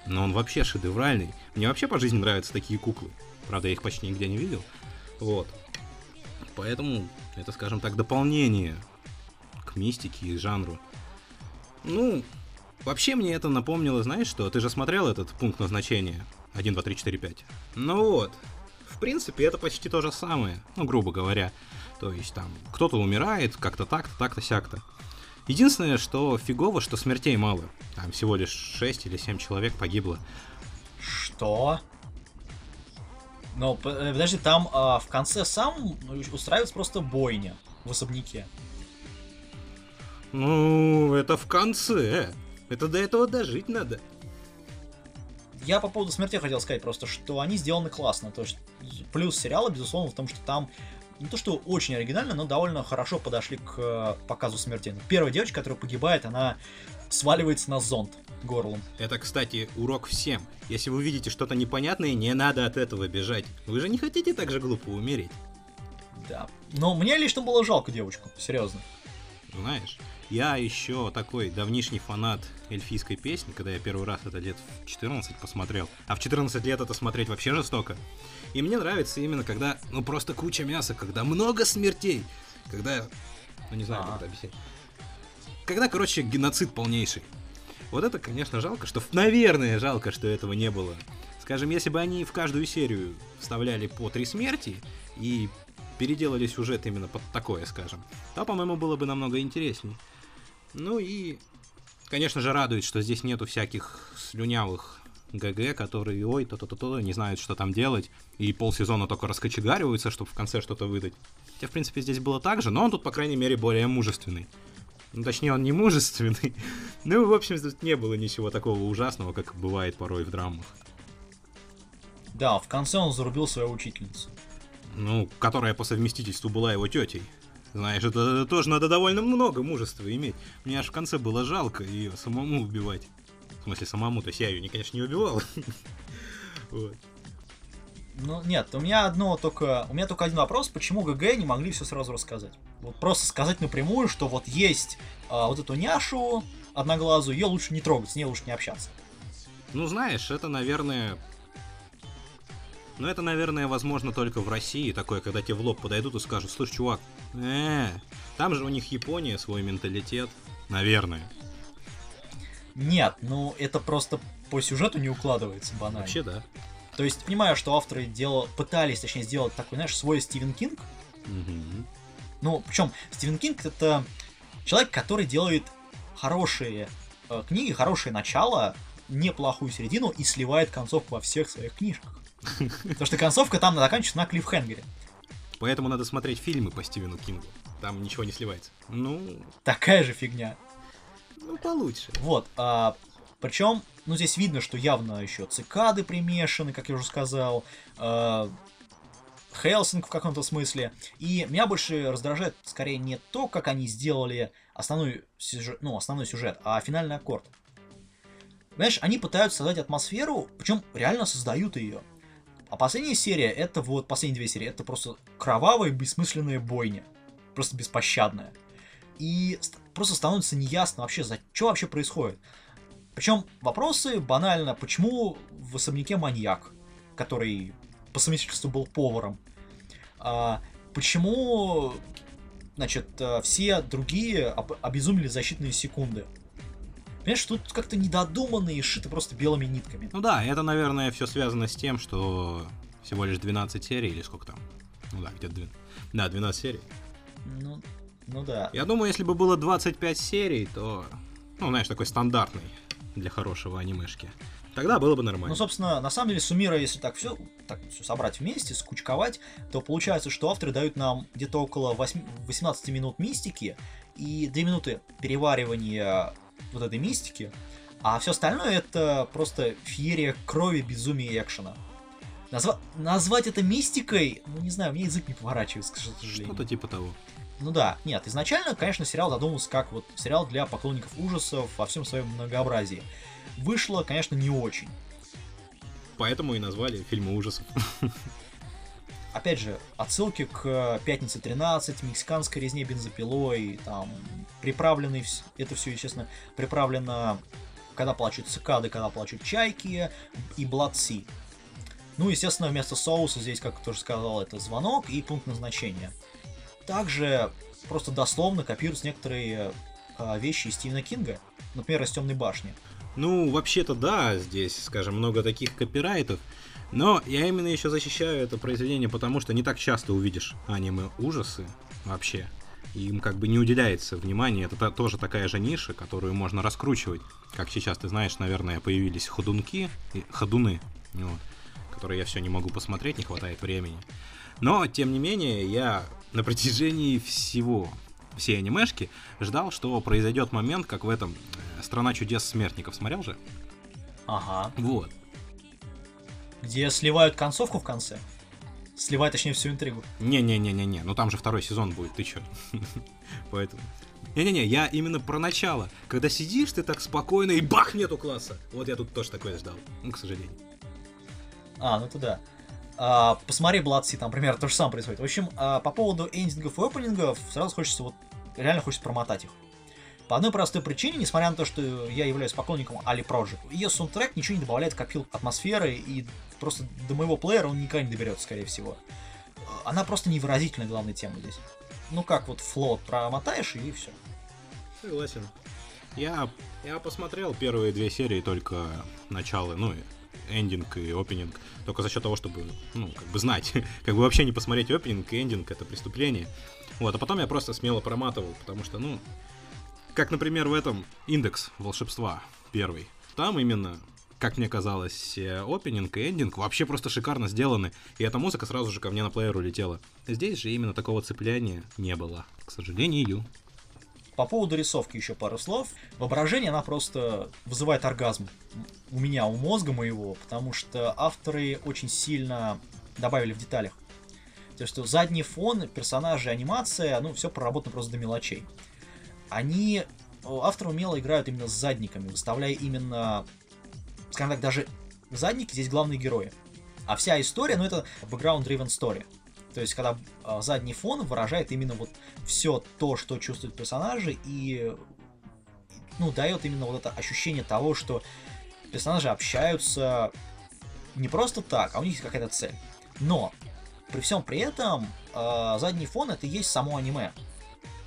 но он вообще шедевральный. Мне вообще по жизни нравятся такие куклы. Правда, я их почти нигде не видел. Вот. Поэтому это, скажем так, дополнение к мистике и жанру. Ну, вообще мне это напомнило, знаешь что? Ты же смотрел этот пункт назначения? 1, 2, 3, 4, 5. Ну вот. В принципе, это почти то же самое, ну, грубо говоря. То есть там кто-то умирает, как-то так-то, так-то, сяк-то. Единственное, что фигово, что смертей мало. Там всего лишь 6 или 7 человек погибло. Что? Но э, подожди, там а, в конце сам устраивается просто бойня в особняке. Ну, это в конце. Это до этого дожить надо. Я по поводу смерти хотел сказать просто, что они сделаны классно. То есть плюс сериала, безусловно, в том, что там не то что очень оригинально, но довольно хорошо подошли к э, показу смерти. Первая девочка, которая погибает, она сваливается на зонт горлом. Это, кстати, урок всем. Если вы видите что-то непонятное, не надо от этого бежать. Вы же не хотите так же глупо умереть. Да. Но мне лично было жалко девочку, серьезно. Знаешь, я еще такой давнишний фанат эльфийской песни, когда я первый раз это лет в 14 посмотрел. А в 14 лет это смотреть вообще жестоко. И мне нравится именно когда, ну просто куча мяса, когда много смертей. Когда, ну не знаю, как это объяснить. Когда, короче, геноцид полнейший. Вот это, конечно, жалко, что, наверное, жалко, что этого не было. Скажем, если бы они в каждую серию вставляли по три смерти и переделали сюжет именно под такое, скажем, то, по-моему, было бы намного интересней. Ну и, конечно же, радует, что здесь нету всяких слюнявых ГГ, которые, ой, то-то-то-то, не знают, что там делать, и полсезона только раскочегариваются, чтобы в конце что-то выдать. Хотя, в принципе, здесь было так же, но он тут, по крайней мере, более мужественный. Ну, точнее, он не мужественный. ну, в общем, тут не было ничего такого ужасного, как бывает порой в драмах. Да, в конце он зарубил свою учительницу. Ну, которая по совместительству была его тетей. Знаешь, это тоже надо довольно много мужества иметь. Мне аж в конце было жалко ее самому убивать. В смысле, самому, то есть я ее, конечно, не убивал. вот. Ну, нет, у меня одно только... У меня только один вопрос, почему ГГ не могли все сразу рассказать? Вот просто сказать напрямую, что вот есть а, вот эту няшу одноглазую, ее лучше не трогать, с ней лучше не общаться. Ну, знаешь, это, наверное... Ну, это, наверное, возможно только в России, такое, когда тебе в лоб подойдут и скажут, слушай, чувак, э, там же у них Япония, свой менталитет, наверное. Нет, ну это просто по сюжету не укладывается банально. Вообще, да. То есть, понимаю, что авторы дел... пытались, точнее, сделать такой, знаешь, свой Стивен Кинг. Угу. Ну, причем Стивен Кинг это человек, который делает хорошие э, книги, хорошее начало, неплохую середину и сливает концовку во всех своих книжках. Потому что концовка там заканчивается на клиффхенгере. Поэтому надо смотреть фильмы по Стивену Кингу. Там ничего не сливается. Ну... Такая же фигня. Ну, получше. Вот. А, причем, ну, здесь видно, что явно еще цикады примешаны, как я уже сказал. А, Хелсинг в каком-то смысле. И меня больше раздражает скорее не то, как они сделали основной сюжет, ну, основной сюжет, а финальный аккорд. Понимаешь, они пытаются создать атмосферу, причем реально создают ее. А последняя серия, это вот, последние две серии, это просто кровавая, бессмысленная бойня. Просто беспощадная. И просто становится неясно вообще, за что вообще происходит. Причем вопросы банально, почему в особняке маньяк, который по совместительству был поваром, а, почему, значит, э, все другие об- обезумели за считанные секунды. Понимаешь, тут как-то недодуманно и шито просто белыми нитками. Ну да, это, наверное, все связано с тем, что всего лишь 12 серий или сколько там. Ну да, где-то 12. Да, 12 серий. Ну, ну да. Я думаю, если бы было 25 серий, то, ну, знаешь, такой стандартный для хорошего анимешки. Тогда было бы нормально. Ну, собственно, на самом деле, суммируя, если так все, так все собрать вместе, скучковать, то получается, что авторы дают нам где-то около 8, 18 минут мистики и 2 минуты переваривания вот этой мистики, а все остальное это просто феерия крови, безумия и экшена. Назва... Назвать это мистикой, ну не знаю, мне язык не поворачивается, к сожалению. Что-то типа того. Ну да, нет, изначально, конечно, сериал задумывался как вот сериал для поклонников ужасов во всем своем многообразии. Вышло, конечно, не очень. Поэтому и назвали фильмы ужасов. Опять же, отсылки к «Пятнице 13», «Мексиканской резне бензопилой», там, приправленный, это все, естественно, приправлено «Когда плачут цикады», «Когда плачут чайки» и «Blood Sea». Ну, естественно, вместо соуса здесь, как тоже сказал, это звонок и пункт назначения. Также просто дословно копируются некоторые а, вещи из Стивена Кинга, например, из Темной башни. Ну, вообще-то да, здесь, скажем, много таких копирайтов, но я именно еще защищаю это произведение, потому что не так часто увидишь аниме-ужасы вообще. И им как бы не уделяется внимания. Это тоже такая же ниша, которую можно раскручивать. Как сейчас, ты знаешь, наверное, появились ходунки, ходуны, вот, которые я все не могу посмотреть, не хватает времени. Но, тем не менее, я на протяжении всего всей анимешки ждал, что произойдет момент, как в этом э, «Страна чудес смертников». Смотрел же? Ага. Вот. Где сливают концовку в конце? Сливают, точнее, всю интригу. Не-не-не-не-не, ну там же второй сезон будет, ты чё? Поэтому... Не-не-не, я именно про начало. Когда сидишь ты так спокойно и бах, нету класса. Вот я тут тоже такое ждал, ну, к сожалению. А, ну туда. А, посмотри Sea, там примерно то же самое происходит. В общем, а, по поводу эндингов и опенингов, сразу хочется вот, реально хочется промотать их. По одной простой причине, несмотря на то, что я являюсь поклонником Али Project, ее саундтрек ничего не добавляет к опил атмосферы, и просто до моего плеера он никогда не доберется, скорее всего. Она просто невыразительная главная тема здесь. Ну как вот флот промотаешь и все. Согласен. Я, я посмотрел первые две серии только начало, ну, эндинг и опенинг, только за счет того, чтобы, ну, как бы знать, как бы вообще не посмотреть опенинг и эндинг, это преступление. Вот, а потом я просто смело проматывал, потому что, ну, как, например, в этом индекс волшебства первый. Там именно как мне казалось, опенинг и эндинг вообще просто шикарно сделаны, и эта музыка сразу же ко мне на плеер улетела. Здесь же именно такого цепляния не было, к сожалению. По поводу рисовки еще пару слов. Воображение, она просто вызывает оргазм у меня, у мозга моего, потому что авторы очень сильно добавили в деталях. То есть, что задний фон, персонажи, анимация, ну, все проработано просто до мелочей. Они, авторы умело играют именно с задниками, выставляя именно скажем так, даже задники здесь главные герои. А вся история, ну это background-driven story. То есть, когда э, задний фон выражает именно вот все то, что чувствуют персонажи, и ну, дает именно вот это ощущение того, что персонажи общаются не просто так, а у них есть какая-то цель. Но при всем при этом э, задний фон это и есть само аниме.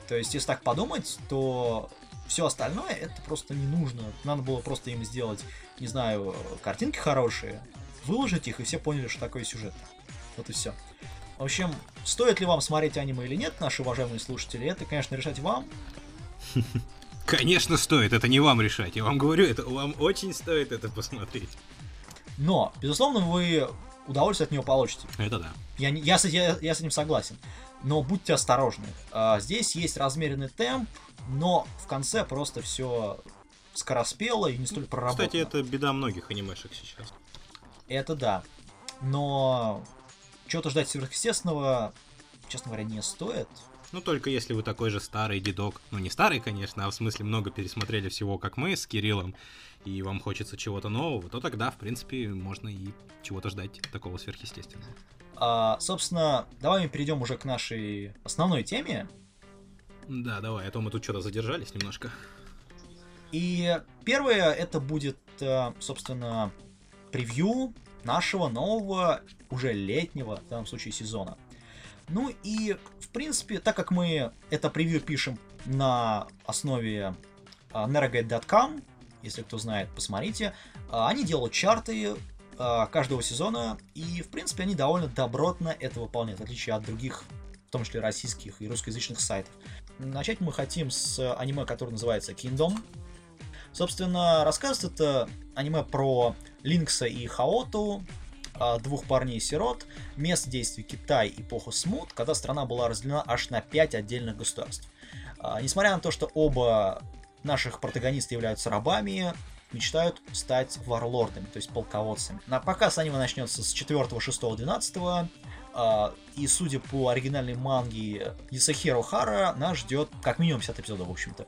То есть, если так подумать, то все остальное это просто не нужно. Надо было просто им сделать не знаю, картинки хорошие, выложить их, и все поняли, что такое сюжет. Вот и все. В общем, стоит ли вам смотреть аниме или нет, наши уважаемые слушатели, это, конечно, решать вам. Конечно, стоит, это не вам решать. Я вам говорю, это вам очень стоит это посмотреть. Но, безусловно, вы удовольствие от него получите. Это да. Я, я, я, я с этим согласен. Но будьте осторожны. А, здесь есть размеренный темп, но в конце просто все скороспело и не столь проработано. Кстати, это беда многих анимешек сейчас. Это да. Но чего-то ждать сверхъестественного, честно говоря, не стоит. Ну, только если вы такой же старый дедок. Ну, не старый, конечно, а в смысле много пересмотрели всего, как мы с Кириллом, и вам хочется чего-то нового, то тогда, в принципе, можно и чего-то ждать такого сверхъестественного. А, собственно, давай мы перейдем уже к нашей основной теме. Да, давай, а то мы тут что-то задержались немножко. И первое это будет, э, собственно, превью нашего нового, уже летнего, в данном случае, сезона. Ну и, в принципе, так как мы это превью пишем на основе э, nerogate.com, если кто знает, посмотрите, uh, они делают чарты каждого сезона, и, в принципе, они довольно добротно это выполняют, в отличие от других, в том числе российских и русскоязычных сайтов. Начать мы хотим с аниме, которое называется Kingdom, Собственно, рассказывает это аниме про Линкса и Хаоту, а, двух парней-сирот, место действия Китай, эпоху Смут, когда страна была разделена аж на пять отдельных государств. А, несмотря на то, что оба наших протагониста являются рабами, мечтают стать варлордами, то есть полководцами. На показ аниме начнется с 4, 6, 12 и судя по оригинальной манге Исахиро Хара, нас ждет как минимум 50 эпизодов, в общем-то.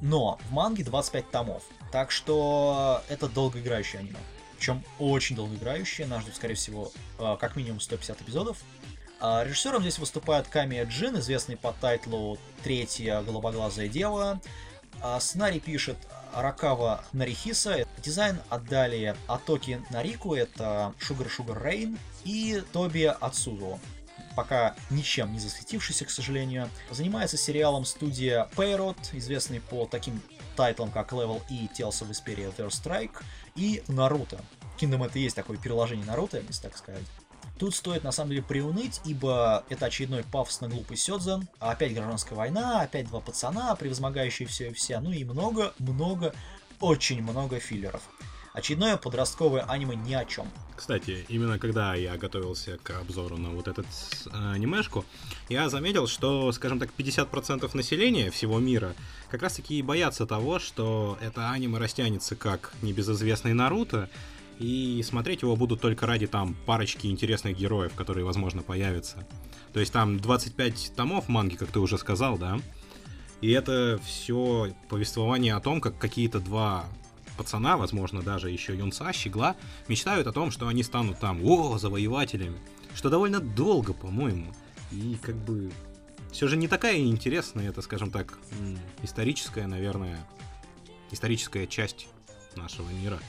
Но в манге 25 томов. Так что это долгоиграющее аниме. Причем очень долгоиграющее. Нас ждет, скорее всего, э, как минимум 150 эпизодов. А режиссером здесь выступает Камия Джин, известный по тайтлу «Третья голубоглазая дева». А сценарий пишет Ракава Нарихиса. Дизайн отдали Атоки Нарику, это Sugar Sugar Rain, и Тоби Ацудо пока ничем не засветившийся, к сожалению. Занимается сериалом студия Payrot, известный по таким тайтлам, как Level и Tales of Vesperia Third Strike, и Наруто. Kingdom это и есть такое переложение Наруто, если так сказать. Тут стоит на самом деле приуныть, ибо это очередной пафосно глупый сёдзен, опять гражданская война, опять два пацана, превозмогающие все и вся, ну и много-много, очень много филлеров. Очередное подростковое аниме ни о чем. Кстати, именно когда я готовился к обзору на вот этот э, анимешку, я заметил, что, скажем так, 50% населения всего мира как раз таки и боятся того, что это аниме растянется как небезызвестный Наруто, и смотреть его будут только ради там парочки интересных героев, которые, возможно, появятся. То есть там 25 томов манги, как ты уже сказал, да? И это все повествование о том, как какие-то два пацана, возможно, даже еще юнца, щегла, мечтают о том, что они станут там, о, завоевателями. Что довольно долго, по-моему. И как бы все же не такая интересная, это, скажем так, историческая, наверное, историческая часть нашего мира.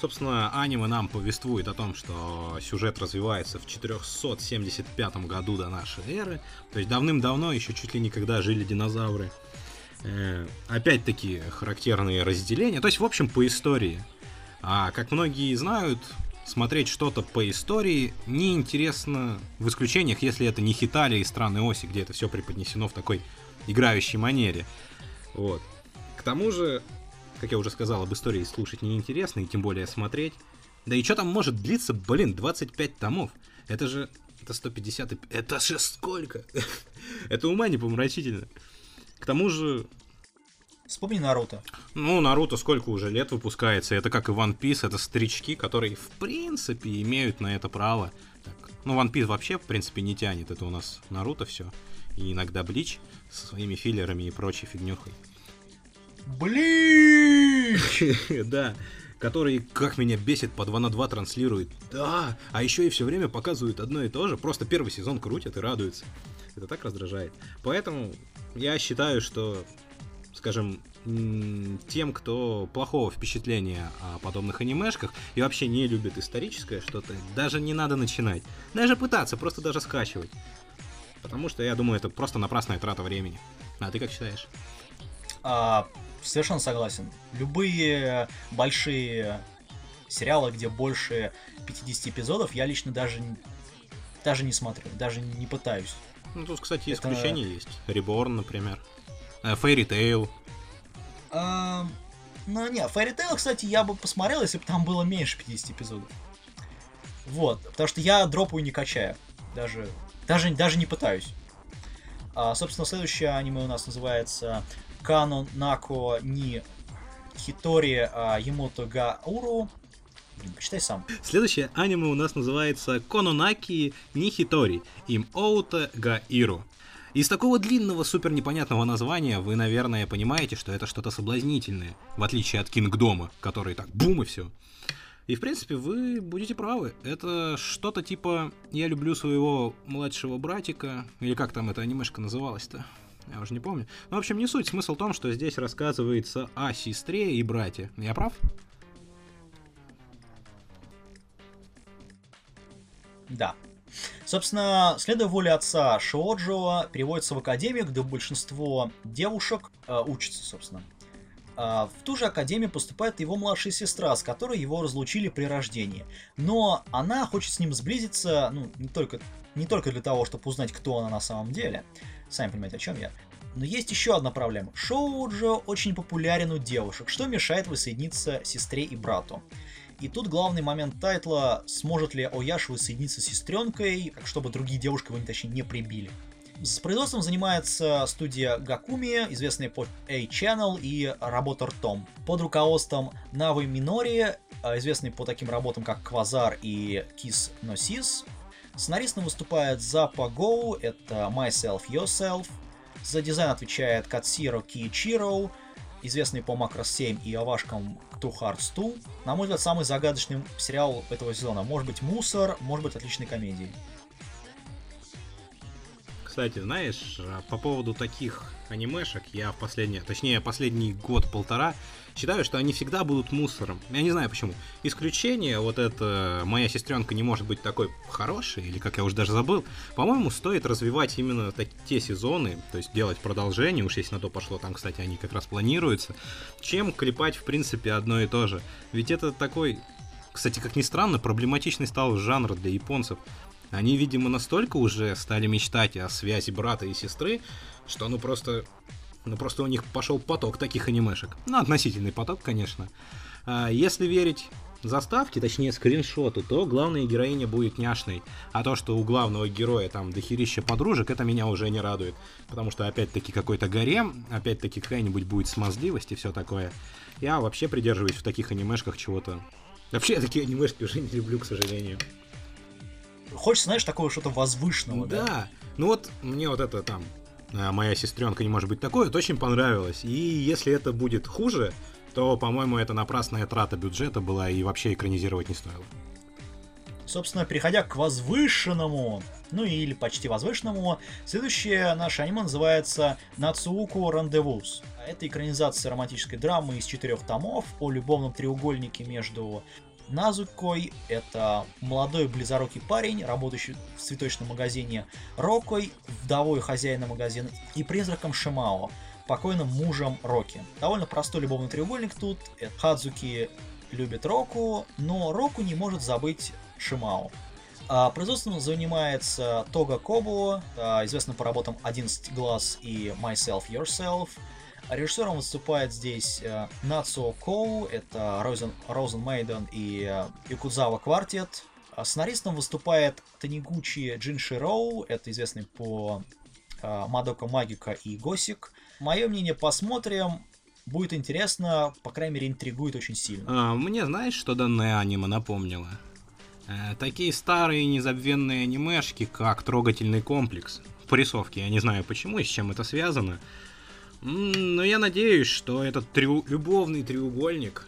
Собственно, аниме нам повествует о том, что сюжет развивается в 475 году до нашей эры. То есть давным-давно, еще чуть ли не когда жили динозавры. Э, опять-таки характерные разделения. То есть, в общем, по истории. А как многие знают, смотреть что-то по истории неинтересно, в исключениях, если это не Хитали и Страны Оси, где это все преподнесено в такой играющей манере. Вот. К тому же, как я уже сказал, об истории слушать неинтересно, и тем более смотреть. Да и что там может длиться, блин, 25 томов? Это же... Это 150... Это же сколько? это ума не помрачительно. К тому же... Вспомни Наруто. Ну, Наруто сколько уже лет выпускается. Это как и One Piece, это старички, которые, в принципе, имеют на это право. Так. Ну, One Piece вообще, в принципе, не тянет. Это у нас Наруто все. И иногда Блич со своими филлерами и прочей фигнюхой. Блич! Да который, как меня бесит, по 2 на 2 транслирует. Да, а еще и все время показывают одно и то же, просто первый сезон крутят и радуются. Это так раздражает. Поэтому я считаю, что, скажем, тем, кто плохого впечатления о подобных анимешках и вообще не любит историческое что-то, даже не надо начинать. Даже пытаться, просто даже скачивать. Потому что я думаю, это просто напрасная трата времени. А ты как считаешь? А, совершенно согласен. Любые большие сериалы, где больше 50 эпизодов, я лично даже, даже не смотрю, даже не пытаюсь. Ну, тут, кстати, исключения Это... есть. Reborn, например. Э, Fairy Tail. А, ну, не, Fairy Tail, кстати, я бы посмотрел, если бы там было меньше 50 эпизодов. Вот, потому что я дропаю не качаю. Даже, даже, даже не пытаюсь. А, собственно, следующее аниме у нас называется Кано Нако Ни Хитори а, Ямото Га Уру. Блин, почитай сам. Следующее аниме у нас называется Кононаки Ни Хитори Им Оута Га Иру. Из такого длинного, супер непонятного названия вы, наверное, понимаете, что это что-то соблазнительное, в отличие от Кингдома, который так бум и все. И, в принципе, вы будете правы. Это что-то типа «Я люблю своего младшего братика», или как там эта анимешка называлась-то? Я уже не помню. Ну, в общем, не суть. Смысл в том, что здесь рассказывается о сестре и брате. Я прав? Да. Собственно, следуя воле отца Шиоджо, переводится в академию, где большинство девушек э, учатся, собственно. Э, в ту же академию поступает его младшая сестра, с которой его разлучили при рождении. Но она хочет с ним сблизиться, ну, не только, не только для того, чтобы узнать, кто она на самом деле, Сами понимаете, о чем я. Но есть еще одна проблема. Шоуджо очень популярен у девушек, что мешает воссоединиться сестре и брату. И тут главный момент тайтла, сможет ли Ояш воссоединиться с сестренкой, чтобы другие девушки его, точнее, не прибили. С производством занимается студия Гакуми, известная по A-Channel и работа Том. Под руководством Навы Минори, а, известный по таким работам как Квазар и No Sis, Сценаристом выступает Запа Гоу, это Myself Yourself. За дизайн отвечает Катсиро Киичиро, известный по Macross 7 и овашкам Two Hearts 2. На мой взгляд, самый загадочный сериал этого сезона. Может быть мусор, может быть отличной комедией. Кстати, знаешь, а, по поводу таких анимешек, я в последнее, точнее, последний год-полтора считаю, что они всегда будут мусором. Я не знаю почему. Исключение, вот это «Моя сестренка не может быть такой хорошей», или как я уже даже забыл, по-моему, стоит развивать именно так, те сезоны, то есть делать продолжение, уж если на то пошло, там, кстати, они как раз планируются, чем клепать, в принципе, одно и то же. Ведь это такой кстати, как ни странно, проблематичный стал жанр для японцев. Они, видимо, настолько уже стали мечтать о связи брата и сестры, что ну просто, ну просто у них пошел поток таких анимешек. Ну, относительный поток, конечно. А если верить заставке, точнее скриншоту, то главная героиня будет няшной. А то, что у главного героя там дохерища подружек, это меня уже не радует. Потому что опять-таки какой-то гарем, опять-таки какая-нибудь будет смазливость и все такое. Я вообще придерживаюсь в таких анимешках чего-то. Вообще я такие анимешки уже не люблю, к сожалению хочется, знаешь, такого что-то возвышенного. Да. да. Ну вот мне вот это там моя сестренка не может быть такой, это очень понравилось. И если это будет хуже, то, по-моему, это напрасная трата бюджета была и вообще экранизировать не стоило. Собственно, переходя к возвышенному, ну или почти возвышенному, следующее наше аниме называется Нацуку Рандевуз. Это экранизация романтической драмы из четырех томов о любовном треугольнике между Назукой, это молодой близорукий парень, работающий в цветочном магазине Рокой, вдовой хозяина магазина и призраком Шимао, покойным мужем Роки. Довольно простой любовный треугольник тут. Хадзуки любит Року, но Року не может забыть Шимао. А производством занимается Тога Кобо, известный по работам «11 глаз» и «Myself Yourself», Режиссером выступает здесь э, Коу, это Розен, Розен Мейден и э, Якудзава Квартет. А сценаристом выступает Танигучи Джинши Роу, это известный по э, Мадока Магика и Госик. Мое мнение, посмотрим. Будет интересно, по крайней мере, интригует очень сильно. А, мне знаешь, что данное аниме напомнило? Э, такие старые незабвенные анимешки, как «Трогательный комплекс». По рисовке, я не знаю почему и с чем это связано. Но я надеюсь, что этот трю... любовный треугольник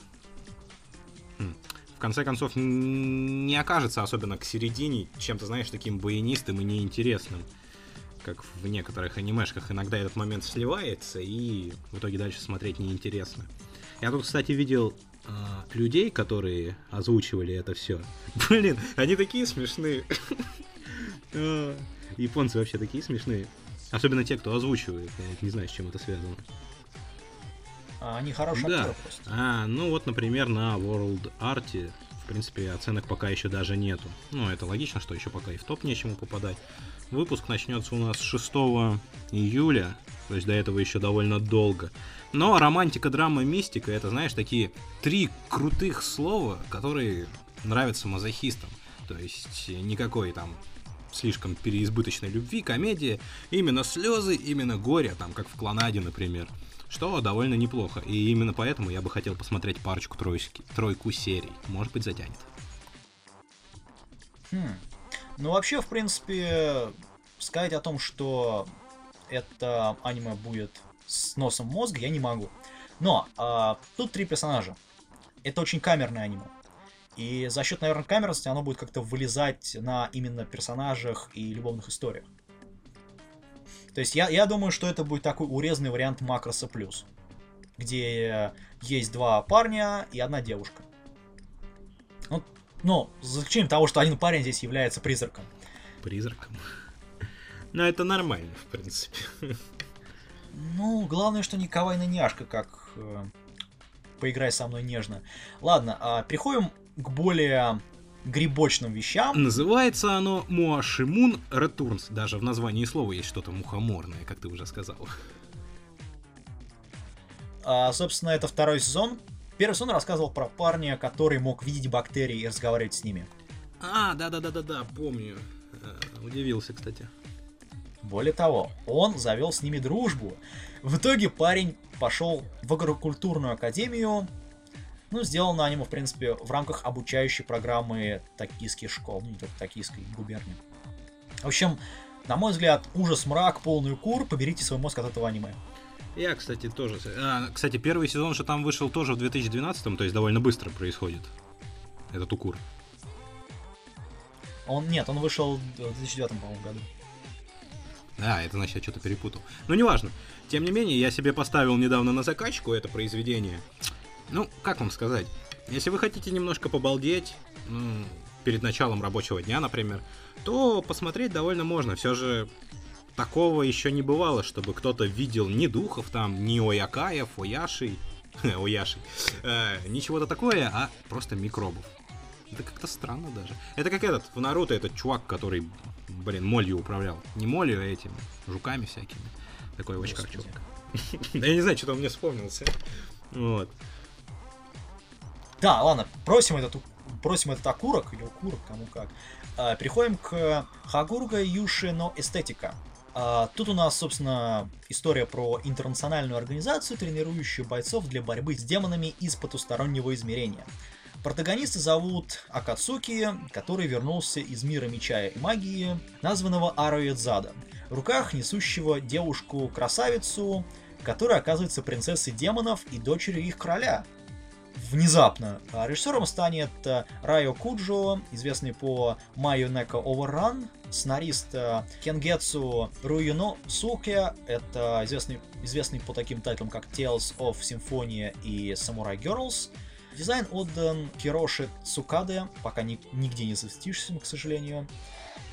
хм, в конце концов не окажется, особенно к середине, чем-то, знаешь, таким баянистым и неинтересным. Как в некоторых анимешках иногда этот момент сливается, и в итоге дальше смотреть неинтересно. Я тут, кстати, видел э, людей, которые озвучивали это все. Блин, они такие смешные. А, японцы вообще такие смешные. Особенно те, кто озвучивает. Я не знаю, с чем это связано. А они хорошие да. актеры просто. А, ну вот, например, на World Art, в принципе, оценок пока еще даже нету. Ну, это логично, что еще пока и в топ нечему попадать. Выпуск начнется у нас 6 июля, то есть до этого еще довольно долго. Но романтика, драма, мистика, это, знаешь, такие три крутых слова, которые нравятся мазохистам. То есть никакой там слишком переизбыточной любви, комедия, именно слезы, именно горе, там, как в Клонаде, например. Что довольно неплохо. И именно поэтому я бы хотел посмотреть парочку тройки, тройку серий. Может быть, затянет. Хм. Ну, вообще, в принципе, сказать о том, что это аниме будет с носом мозга, я не могу. Но а, тут три персонажа. Это очень камерное аниме. И за счет, наверное, камерности оно будет как-то вылезать на именно персонажах и любовных историях. То есть я, я думаю, что это будет такой урезанный вариант Макроса Плюс, где есть два парня и одна девушка. Ну, ну за исключением того, что один парень здесь является призраком. Призраком? Ну, это нормально, в принципе. Ну, главное, что не кавайна няшка, как э, поиграй со мной нежно. Ладно, э, переходим к более грибочным вещам. Называется оно Муашимун Returns. Даже в названии слова есть что-то мухоморное, как ты уже сказал. А, собственно, это второй сезон. Первый сезон рассказывал про парня, который мог видеть бактерии и разговаривать с ними. А, да-да-да-да-да, помню. Э, удивился, кстати. Более того, он завел с ними дружбу. В итоге парень пошел в агрокультурную академию, ну, сделано аниме, в принципе, в рамках обучающей программы токийских школ, ну, не только токийской губернии. В общем, на мой взгляд, ужас, мрак, полный кур, поберите свой мозг от этого аниме. Я, кстати, тоже... А, кстати, первый сезон же там вышел тоже в 2012, то есть довольно быстро происходит этот укур. Он, нет, он вышел в 2009, по-моему, году. Да, это значит, я что-то перепутал. Но неважно. Тем не менее, я себе поставил недавно на закачку это произведение. Ну, как вам сказать? Если вы хотите немножко побалдеть, ну, перед началом рабочего дня, например, то посмотреть довольно можно. Все же такого еще не бывало, чтобы кто-то видел ни духов там, ни Оякаев, Ояшей, Ояшей, э, ничего-то такое, а просто микробов. Это как-то странно даже. Это как этот, в Наруто этот чувак, который, блин, молью управлял. Не молью, а этими, жуками всякими. Такой очень как чувак. Да я не знаю, что-то он мне вспомнился. Вот. Да, ладно, просим этот, просим этот окурок, или окурок, кому как. А, переходим к Хагурга Юши но эстетика. А, тут у нас, собственно, история про интернациональную организацию, тренирующую бойцов для борьбы с демонами из потустороннего измерения. Протагониста зовут Акацуки, который вернулся из мира меча и магии, названного Аруэдзада, в руках несущего девушку-красавицу, которая оказывается принцессой демонов и дочерью их короля, внезапно. А режиссером станет э, Райо Куджо, известный по Майой Неко Overrun, сценарист э, Кенгетсу Руюно Суке, это известный, известный по таким тайтлам, как Tales of Symphonia и Samurai Girls. Дизайн отдан Кироши Цукаде, пока ни, нигде не засветишься, к сожалению.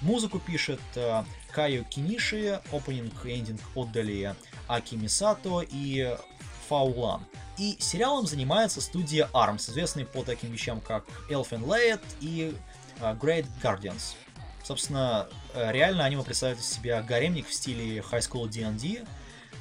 Музыку пишет Кайо Киниши, опенинг и эндинг отдали Аки Мисато и Фаулан. И сериалом занимается студия ARMS, известная по таким вещам, как Elfen Light и uh, Great Guardians. Собственно, э, реально аниме представляет из себя гаремник в стиле High School D&D.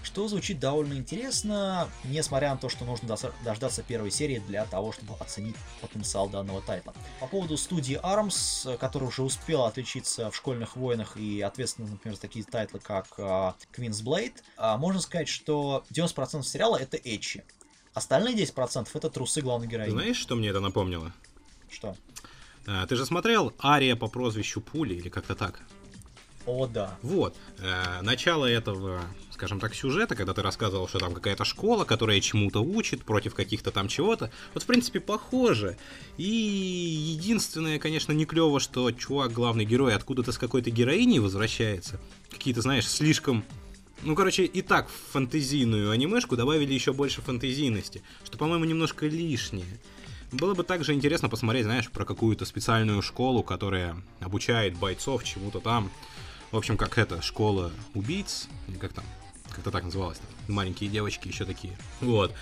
Что звучит довольно интересно, несмотря на то, что нужно дождаться первой серии для того, чтобы оценить потенциал данного тайтла. По поводу студии ARMS, которая уже успела отличиться в школьных войнах и ответственна, например, за такие тайтлы, как uh, Queen's Blade, uh, можно сказать, что 90% сериала это Эчи. Остальные 10% это трусы главной героини. Знаешь, что мне это напомнило? Что? А, ты же смотрел Ария по прозвищу Пули или как-то так? О, да. Вот. Э, начало этого, скажем так, сюжета, когда ты рассказывал, что там какая-то школа, которая чему-то учит против каких-то там чего-то. Вот, в принципе, похоже. И единственное, конечно, не клево, что чувак, главный герой, откуда-то с какой-то героиней возвращается. Какие-то, знаешь, слишком ну, короче, и так в фэнтезийную анимешку добавили еще больше фэнтезийности, что, по-моему, немножко лишнее. Было бы также интересно посмотреть, знаешь, про какую-то специальную школу, которая обучает бойцов чему-то там. В общем, как это, школа убийц, как там, как-то так называлось, там, маленькие девочки еще такие. Вот.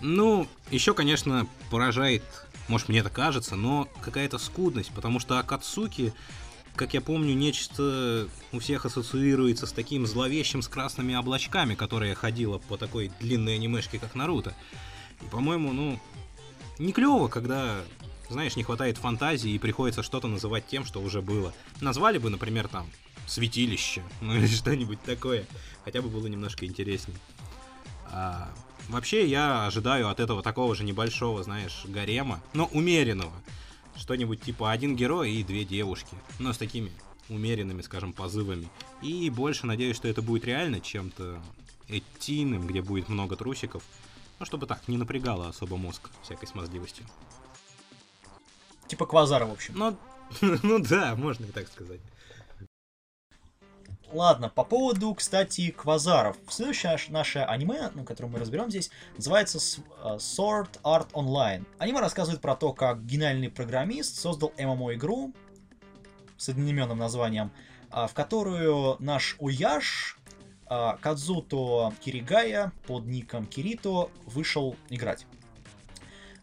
Ну, еще, конечно, поражает, может, мне это кажется, но какая-то скудность, потому что Акацуки, как я помню, нечто у всех ассоциируется с таким зловещим с красными облачками, которая ходила по такой длинной анимешке, как Наруто. И, по-моему, ну, не клево, когда, знаешь, не хватает фантазии и приходится что-то называть тем, что уже было. Назвали бы, например, там, святилище, ну или что-нибудь такое. Хотя бы было немножко интереснее. А, вообще, я ожидаю от этого такого же небольшого, знаешь, гарема, но умеренного. Что-нибудь типа один герой и две девушки. Но с такими умеренными, скажем, позывами. И больше надеюсь, что это будет реально чем-то этийным, где будет много трусиков, ну, чтобы так, не напрягало особо мозг всякой смазливостью. Типа квазара, в общем. Ну, ну да, можно и так сказать. Ладно, по поводу, кстати, квазаров. Следующее наше аниме, ну, которое мы разберем здесь, называется э, Sword Art Online. Аниме рассказывает про то, как гениальный программист создал ММО-игру с одноименным названием, а, в которую наш Уяш а, Кадзуто Киригая под ником Кирито вышел играть.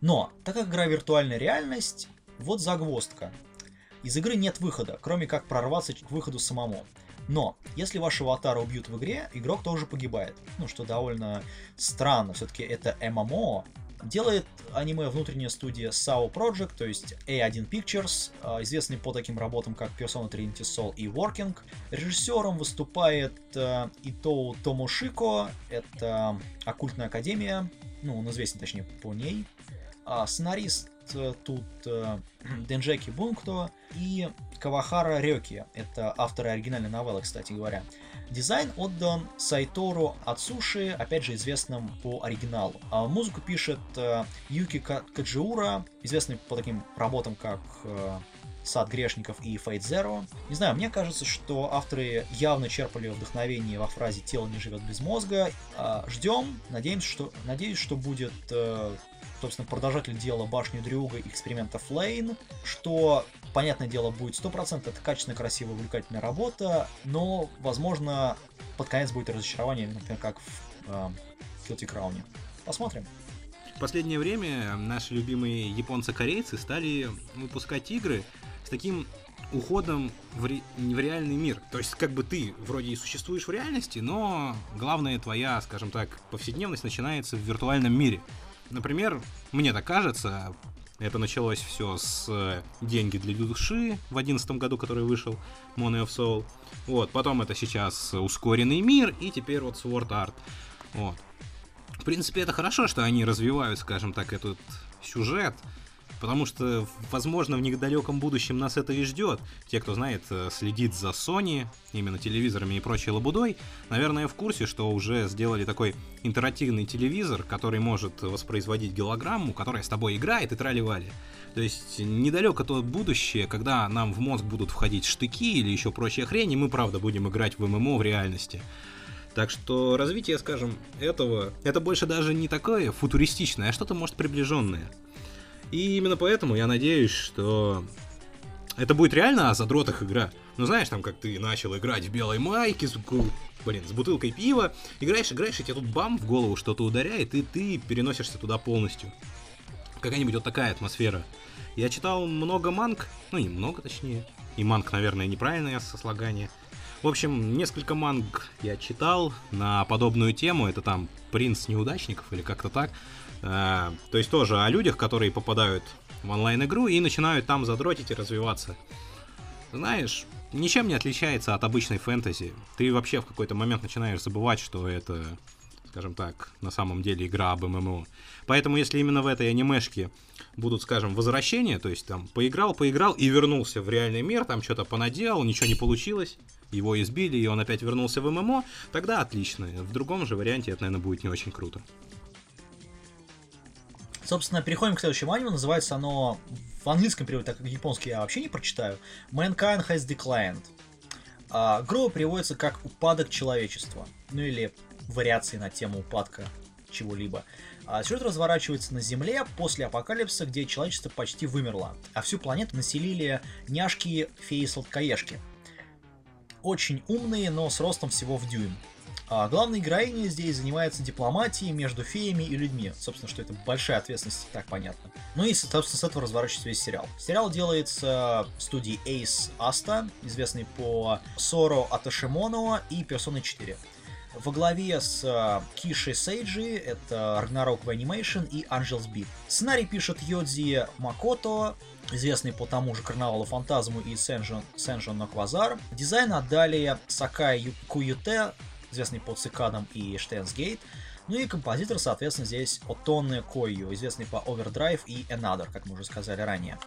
Но, так как игра виртуальная реальность, вот загвоздка. Из игры нет выхода, кроме как прорваться к выходу самому. Но, если вашего аватара убьют в игре, игрок тоже погибает. Ну, что довольно странно, все-таки это ММО, Делает аниме внутренняя студия SAO Project, то есть A1 Pictures, а, известный по таким работам, как Persona Trinity Soul и Working. Режиссером выступает э, Итоу Томошико, это Оккультная Академия, ну, он известен точнее по ней. А сценарист тут э, Денджеки Бункто и Кавахара Рёки, это авторы оригинальной новеллы, кстати говоря. Дизайн отдан Сайтору Ацуши, опять же известным по оригиналу. А музыку пишет э, Юки Каджиура, известный по таким работам, как э, Сад грешников и Fate Zero. Не знаю, мне кажется, что авторы явно черпали вдохновение во фразе «тело не живет без мозга». А, ждем, надеемся, что, надеюсь, что будет э, собственно, продолжатель дела башни Дрюга эксперимента Флейн, что, понятное дело, будет 100% это качественная, красивая, увлекательная работа, но, возможно, под конец будет разочарование, например, как в э, Guilty Crown. Посмотрим. В последнее время наши любимые японцы-корейцы стали выпускать игры с таким уходом в, ре... в реальный мир. То есть, как бы ты вроде и существуешь в реальности, но главная твоя, скажем так, повседневность начинается в виртуальном мире. Например, мне так кажется, это началось все с э, «Деньги для души» в одиннадцатом году, который вышел, Money of Soul. Вот, потом это сейчас «Ускоренный мир» и теперь вот Sword Art. Вот. В принципе, это хорошо, что они развивают, скажем так, этот сюжет, Потому что, возможно, в недалеком будущем нас это и ждет. Те, кто знает, э, следит за Sony, именно телевизорами и прочей лабудой, наверное, в курсе, что уже сделали такой интерактивный телевизор, который может воспроизводить голограмму, которая с тобой играет и трали-вали. То есть недалеко то будущее, когда нам в мозг будут входить штыки или еще прочая хрень, и мы, правда, будем играть в ММО в реальности. Так что развитие, скажем, этого, это больше даже не такое футуристичное, а что-то, может, приближенное. И именно поэтому я надеюсь, что это будет реально о задротах игра. Ну знаешь, там как ты начал играть в белой майке, с, блин, с бутылкой пива, играешь, играешь, и тебе тут бам в голову что-то ударяет, и ты переносишься туда полностью. Какая-нибудь вот такая атмосфера. Я читал много манг, ну не много точнее, и манг, наверное, неправильное сослагание. В общем, несколько манг я читал на подобную тему. Это там «Принц неудачников» или как-то так. Э, то есть тоже о людях, которые попадают в онлайн-игру и начинают там задротить и развиваться. Знаешь, ничем не отличается от обычной фэнтези. Ты вообще в какой-то момент начинаешь забывать, что это, скажем так, на самом деле игра об ММО. Поэтому если именно в этой анимешке будут, скажем, возвращения, то есть там поиграл, поиграл и вернулся в реальный мир, там что-то понаделал, ничего не получилось, его избили, и он опять вернулся в ММО, тогда отлично. В другом же варианте это, наверное, будет не очень круто. Собственно, переходим к следующему аниме. Называется оно в английском переводе, так как японский я вообще не прочитаю. Mankind has declined. А, грубо переводится как «упадок человечества». Ну или вариации на тему упадка чего-либо. А сюжет разворачивается на Земле после апокалипсиса, где человечество почти вымерло, а всю планету населили няшки феи-сладкоежки. Очень умные, но с ростом всего в дюйм. А главная героиня здесь занимается дипломатией между феями и людьми. Собственно, что это большая ответственность, так понятно. Ну и, собственно, с этого разворачивается весь сериал. Сериал делается студией Ace Asta, известный по Соро Аташимоно и Персоны 4. Во главе с э, Киши Сейджи, это Ragnarok в Animation и Angels Beat. Сценарий пишет Йодзи Макото, известный по тому же Карнавалу Фантазму и Сенжон, Сенжон Ноквазар. Дизайн отдали Сакай Куюте, известный по Цикадам и Штейнсгейт. Ну и композитор, соответственно, здесь Отонне Койо, известный по Overdrive и Another, как мы уже сказали ранее.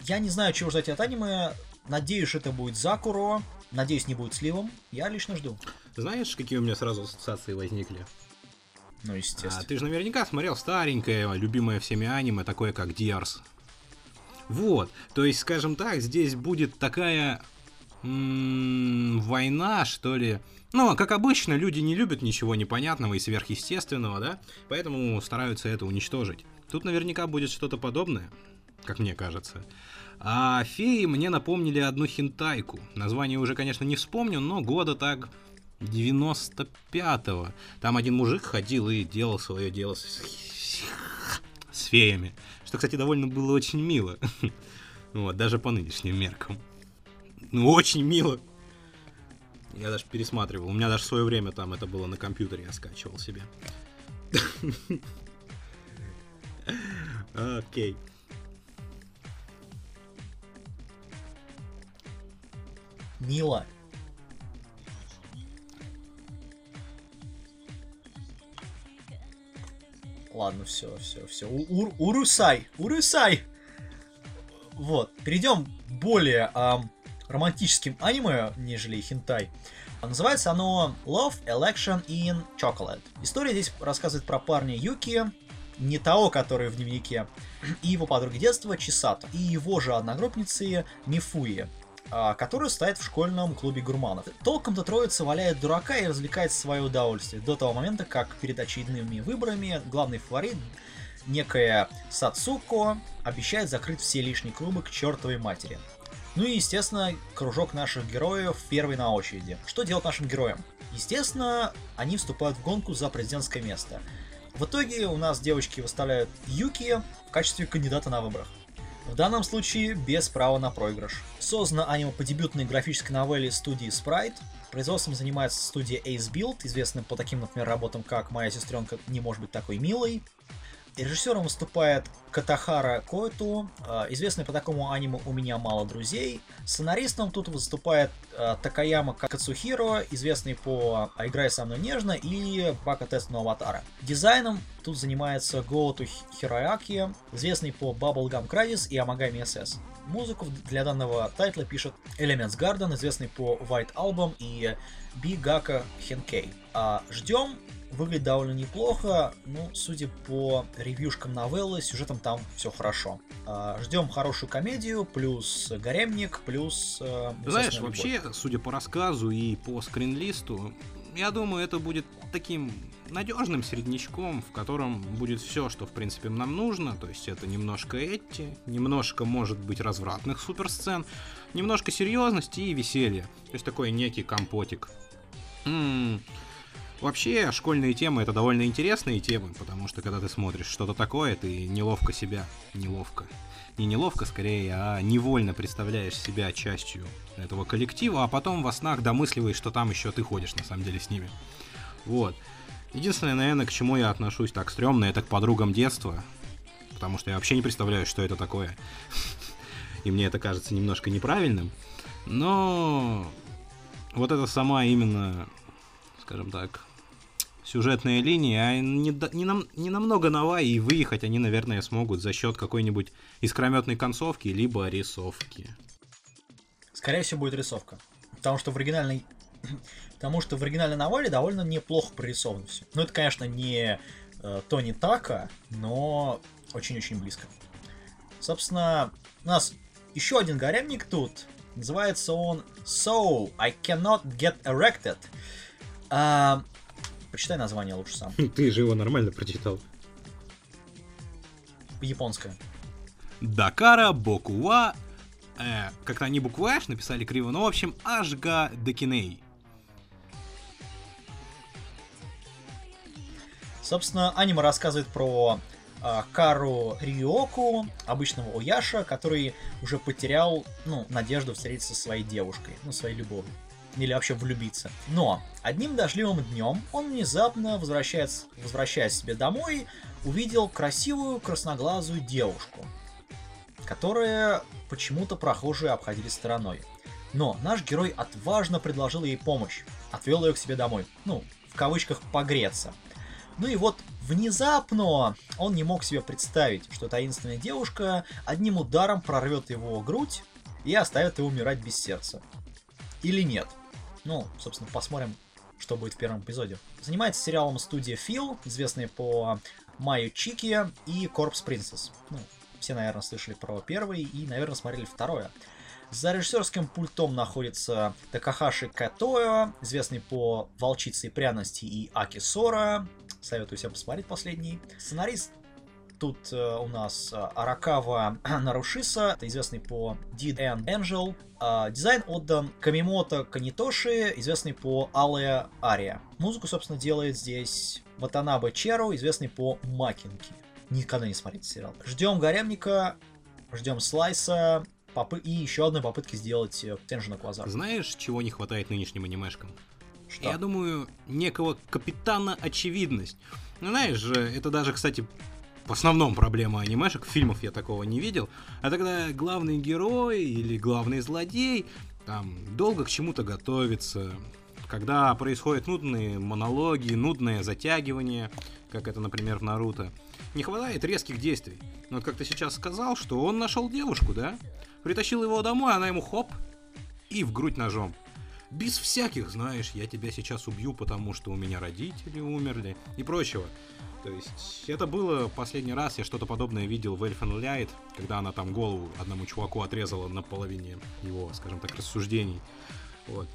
Я не знаю, чего ждать от аниме. Надеюсь, это будет Закуро. Надеюсь, не будет сливом. Я лично жду. Знаешь, какие у меня сразу ассоциации возникли? Ну, естественно. А, ты же наверняка смотрел старенькое, любимое всеми аниме, такое как Диарс. Вот, то есть, скажем так, здесь будет такая м-м, война, что ли, ну, как обычно, люди не любят ничего непонятного и сверхъестественного, да? Поэтому стараются это уничтожить. Тут наверняка будет что-то подобное, как мне кажется. А феи мне напомнили одну хинтайку. Название уже, конечно, не вспомню, но года так 95-го. Там один мужик ходил и делал свое дело с, с феями. Что, кстати, довольно было очень мило. Вот, даже по нынешним меркам. Ну, очень мило. Я даже пересматривал. У меня даже в свое время там это было на компьютере, я скачивал себе. Окей. Мила. Ладно, все, все, все. Урусай, урусай. Вот, перейдем более эм, романтическим аниме, нежели хентай. Называется оно Love Election in Chocolate. История здесь рассказывает про парня Юки, не того, который в дневнике, и его подруги детства Чисата, и его же одногруппницы Мифуи, а, которая стоит в школьном клубе гурманов. Толком-то троица валяет дурака и развлекается в свое удовольствие, до того момента, как перед очередными выборами главный фаворит, некая Сацуко, обещает закрыть все лишние клубы к чертовой матери. Ну и, естественно, кружок наших героев первый на очереди. Что делать нашим героям? Естественно, они вступают в гонку за президентское место. В итоге у нас девочки выставляют Юки в качестве кандидата на выборах. В данном случае без права на проигрыш. Создано аниме по дебютной графической новелле студии Sprite. Производством занимается студия Ace Build, известная по таким, например, работам, как «Моя сестренка не может быть такой милой», Режиссером выступает Катахара Коэту, э, известный по такому аниме «У меня мало друзей». Сценаристом тут выступает э, Такаяма Кацухиро, известный по «Играй со мной нежно» и «Бака тест на аватара». Дизайном тут занимается Гоуту Хирояки, известный по Bubblegum Crisis и Amagami SS. Музыку для данного тайтла пишет Elements Garden, известный по White Album и Бигака Хенкей. А ждем выглядит довольно неплохо. Ну, судя по ревьюшкам новеллы, сюжетом там все хорошо. А, ждем хорошую комедию, плюс гаремник, плюс... Э, Знаешь, любовь. вообще, судя по рассказу и по скринлисту, я думаю, это будет таким надежным среднячком, в котором будет все, что в принципе нам нужно. То есть это немножко эти, немножко может быть развратных суперсцен, немножко серьезности и веселья. То есть такой некий компотик. М-м-м. Вообще, школьные темы это довольно интересные темы, потому что когда ты смотришь что-то такое, ты неловко себя, неловко, не неловко скорее, а невольно представляешь себя частью этого коллектива, а потом во снах домысливаешь, что там еще ты ходишь на самом деле с ними. Вот. Единственное, наверное, к чему я отношусь так стрёмно, это к подругам детства, потому что я вообще не представляю, что это такое. И мне это кажется немножко неправильным. Но вот это сама именно, скажем так, сюжетная линия, а не, не, нам, не намного нова, и выехать они, наверное, смогут за счет какой-нибудь искрометной концовки, либо рисовки. Скорее всего, будет рисовка. Потому что в оригинальной Потому что в оригинальной новелле довольно неплохо прорисовано все. Ну, это, конечно, не э, Тони Така, но очень-очень близко. Собственно, у нас еще один гаремник тут. Называется он So I Cannot Get Erected. А, прочитай название лучше сам. Ты же его нормально прочитал. Японское. Дакара Бокуа э, как-то они букву H написали криво, но в общем Ашга Декиней. Собственно, аниме рассказывает про э, Кару Риоку, обычного Ояша, который уже потерял, ну, надежду встретиться со своей девушкой, ну, своей любовью. Или вообще влюбиться. Но одним дождливым днем он внезапно, возвращается, возвращаясь себе домой, увидел красивую красноглазую девушку, которая почему-то прохожие обходили стороной. Но наш герой отважно предложил ей помощь, отвел ее к себе домой. Ну, в кавычках погреться – ну и вот внезапно он не мог себе представить, что таинственная девушка одним ударом прорвет его грудь и оставит его умирать без сердца. Или нет. Ну, собственно, посмотрим, что будет в первом эпизоде. Занимается сериалом студия Фил, известный по Майю Чики и Корпс Принцесс. Ну, все, наверное, слышали про первый и, наверное, смотрели второе. За режиссерским пультом находится Такахаши Катоя, известный по «Волчице и пряности» и «Аки Сора», Советую всем посмотреть последний. Сценарист Тут э, у нас э, Аракава Нарушиса, это известный по Did and Angel. Э, дизайн отдан Камимото Канитоши, известный по Алая Ария. Музыку, собственно, делает здесь Ватанабе Черу, известный по Макинки. Никогда не смотрите сериал. Ждем Гаремника, ждем Слайса, попы... и еще одной попытки сделать э, Тенжина Квазар. Знаешь, чего не хватает нынешним анимешкам? Что? Я думаю, некого капитана очевидность. Ну, знаешь же, это даже, кстати, в основном проблема анимешек, фильмов я такого не видел. А тогда главный герой или главный злодей там долго к чему-то готовится, когда происходят нудные монологи, нудное затягивание, как это, например, в Наруто, не хватает резких действий. Но вот как ты сейчас сказал, что он нашел девушку, да? Притащил его домой, она ему хоп, и в грудь ножом без всяких, знаешь, я тебя сейчас убью, потому что у меня родители умерли и прочего. То есть это было последний раз, я что-то подобное видел в Elfen Light, когда она там голову одному чуваку отрезала на половине его, скажем так, рассуждений. Вот.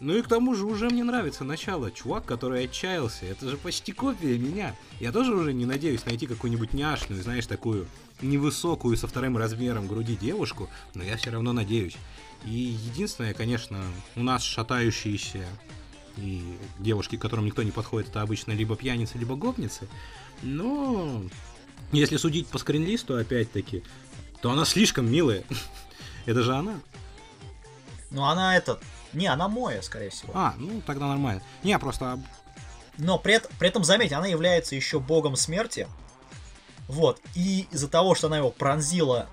Ну и к тому же уже мне нравится начало. Чувак, который отчаялся, это же почти копия меня. Я тоже уже не надеюсь найти какую-нибудь няшную, знаешь, такую невысокую со вторым размером груди девушку, но я все равно надеюсь. И единственное, конечно, у нас шатающиеся и девушки, к которым никто не подходит, это обычно либо пьяницы, либо гопницы. Но если судить по скринлисту, опять-таки, то она слишком милая. это же она. Ну, она этот... Не, она моя, скорее всего. А, ну тогда нормально. Не, просто... Но при, при этом, заметь, она является еще богом смерти. Вот. И из-за того, что она его пронзила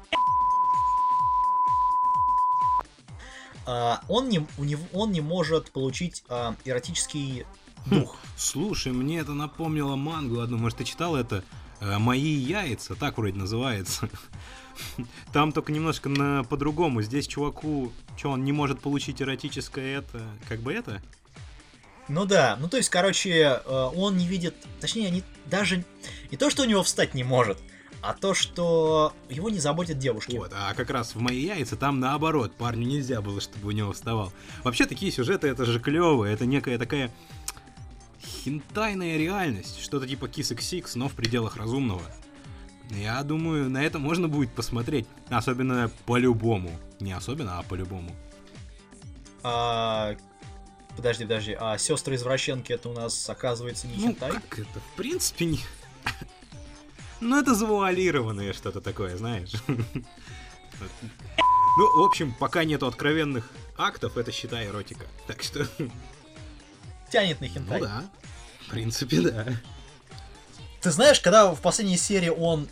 он, не, у него, он не может получить а, эротический дух. Слушай, мне это напомнило мангу одну, может, ты читал это? А, «Мои яйца», так вроде называется. Там только немножко на по-другому. Здесь чуваку, что он не может получить эротическое это, как бы это? Ну да, ну то есть, короче, он не видит, точнее, не, даже не то, что у него встать не может, а то, что его не заботят девушки. Вот, а как раз в мои яйца там наоборот, парню нельзя было, чтобы у него вставал. Вообще такие сюжеты, это же клево, это некая такая хентайная реальность, что-то типа Kiss X6, но в пределах разумного. Я думаю, на это можно будет посмотреть, особенно по-любому. Не особенно, а по-любому. А, Подожди, подожди, а сестры извращенки это у нас оказывается не ну, хентай? как это? В принципе, не... Ну, это завуалированное что-то такое, знаешь. Ну, в общем, пока нету откровенных актов, это считай эротика. Так что... Тянет на хентай. Ну да. В принципе, да. Ты знаешь, когда в последней серии он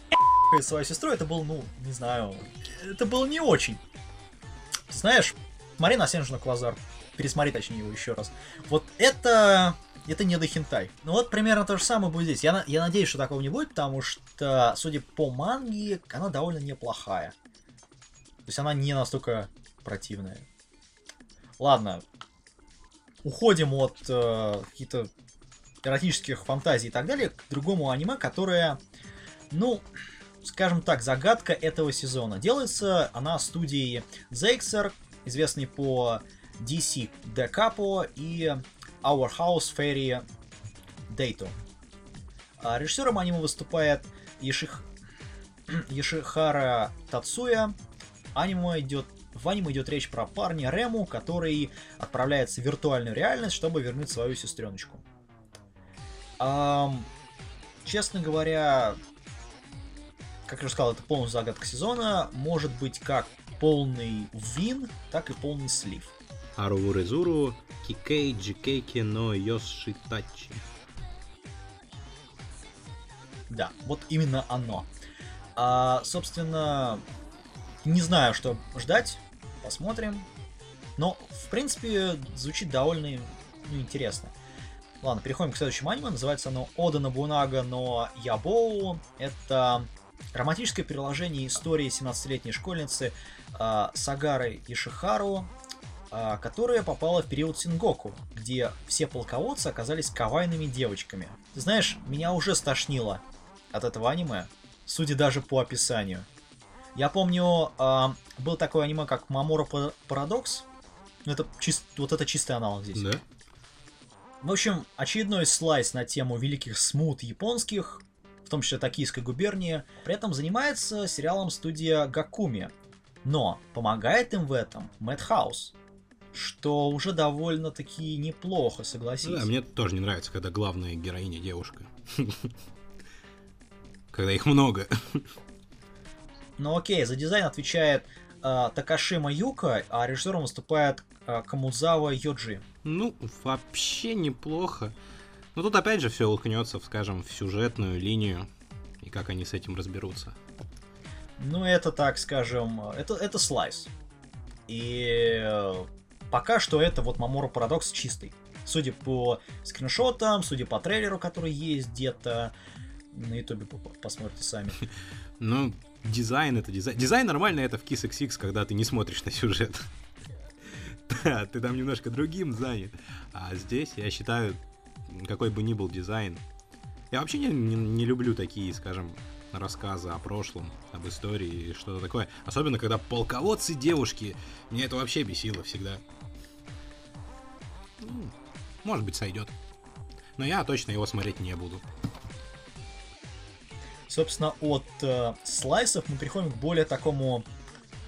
свою сестру, это был, ну, не знаю, это было не очень. Знаешь, смотри на Сенжина Квазар. Пересмотри, точнее, его еще раз. Вот это... Это не до хентай. Ну вот примерно то же самое будет здесь. Я, я надеюсь, что такого не будет, потому что, судя по манге, она довольно неплохая. То есть она не настолько противная. Ладно. Уходим от э, каких-то эротических фантазий и так далее к другому аниме, которое, ну, скажем так, загадка этого сезона. Делается она студией Zexer, известной по DC Capo и Our House Fairy Dayto. А режиссером аниме выступает Еших... Ешихара Тацуя. Аниме идет в аниме идет речь про парня Рему, который отправляется в виртуальную реальность, чтобы вернуть свою сестреночку. Эм, честно говоря, как я уже сказал, это полная загадка сезона. Может быть как полный вин, так и полный слив. Арурезуру Кикей Джикейки но Йошитачи. Да, вот именно оно. А, собственно, не знаю, что ждать. Посмотрим. Но, в принципе, звучит довольно ну, интересно. Ладно, переходим к следующему аниме. Называется оно Ода Набунага но Ябоу. Это романтическое переложение истории 17-летней школьницы э, Сагары Ишихару, которая попала в период Сингоку, где все полководцы оказались кавайными девочками. Ты знаешь, меня уже стошнило от этого аниме, судя даже по описанию. Я помню, э, был такое аниме, как Мамора Парадокс. Это чист, вот это чистый аналог здесь. Да? В общем, очередной слайс на тему великих смут японских, в том числе Токийской губернии. При этом занимается сериалом студия Гакуми. Но помогает им в этом Madhouse, что уже довольно-таки неплохо, согласись. Да, мне тоже не нравится, когда главная героиня девушка. Когда их много. Ну окей, за дизайн отвечает э, Такашима Юка, а режиссером выступает э, Камузава Йоджи. Ну, вообще неплохо. Но тут опять же все улкнется, скажем, в сюжетную линию. И как они с этим разберутся. Ну, это, так скажем, это, это слайс. И э, пока что это вот Мамора Парадокс чистый. Судя по скриншотам, судя по трейлеру, который есть где-то, на ютубе посмотрите сами. Ну, дизайн это дизайн. Дизайн нормально это в KissXsis, когда ты не смотришь на сюжет. Да, ты там немножко другим занят. А здесь, я считаю, какой бы ни был дизайн. Я вообще не, не, не люблю такие, скажем, рассказы о прошлом, об истории и что-то такое. Особенно, когда полководцы девушки. Меня это вообще бесило всегда. Ну, может быть, сойдет. Но я точно его смотреть не буду. Собственно, от э, slice ов мы переходим к более такому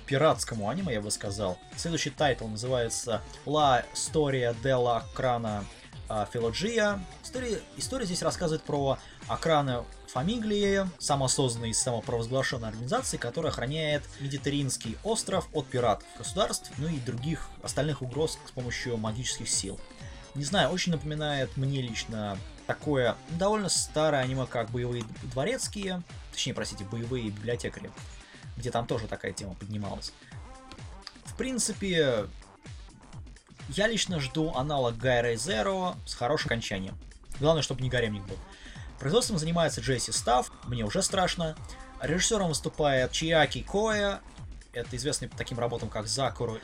пиратскому аниме, я бы сказал. Следующий тайтл называется La Storia della Arcana Famiglia. История, история здесь рассказывает про Arcana Famiglia, самосозданной и самопровозглашенной организации, которая охраняет Медитеринский остров от пиратов государств, ну и других остальных угроз с помощью магических сил. Не знаю, очень напоминает мне лично такое довольно старое аниме, как «Боевые дворецкие», точнее, простите, «Боевые библиотекари», где там тоже такая тема поднималась. В принципе, я лично жду аналог Гайра Zero с хорошим окончанием. Главное, чтобы не гаремник был. Производством занимается Джесси Став, мне уже страшно. Режиссером выступает Чиаки Коя, это известный по таким работам, как Закуру.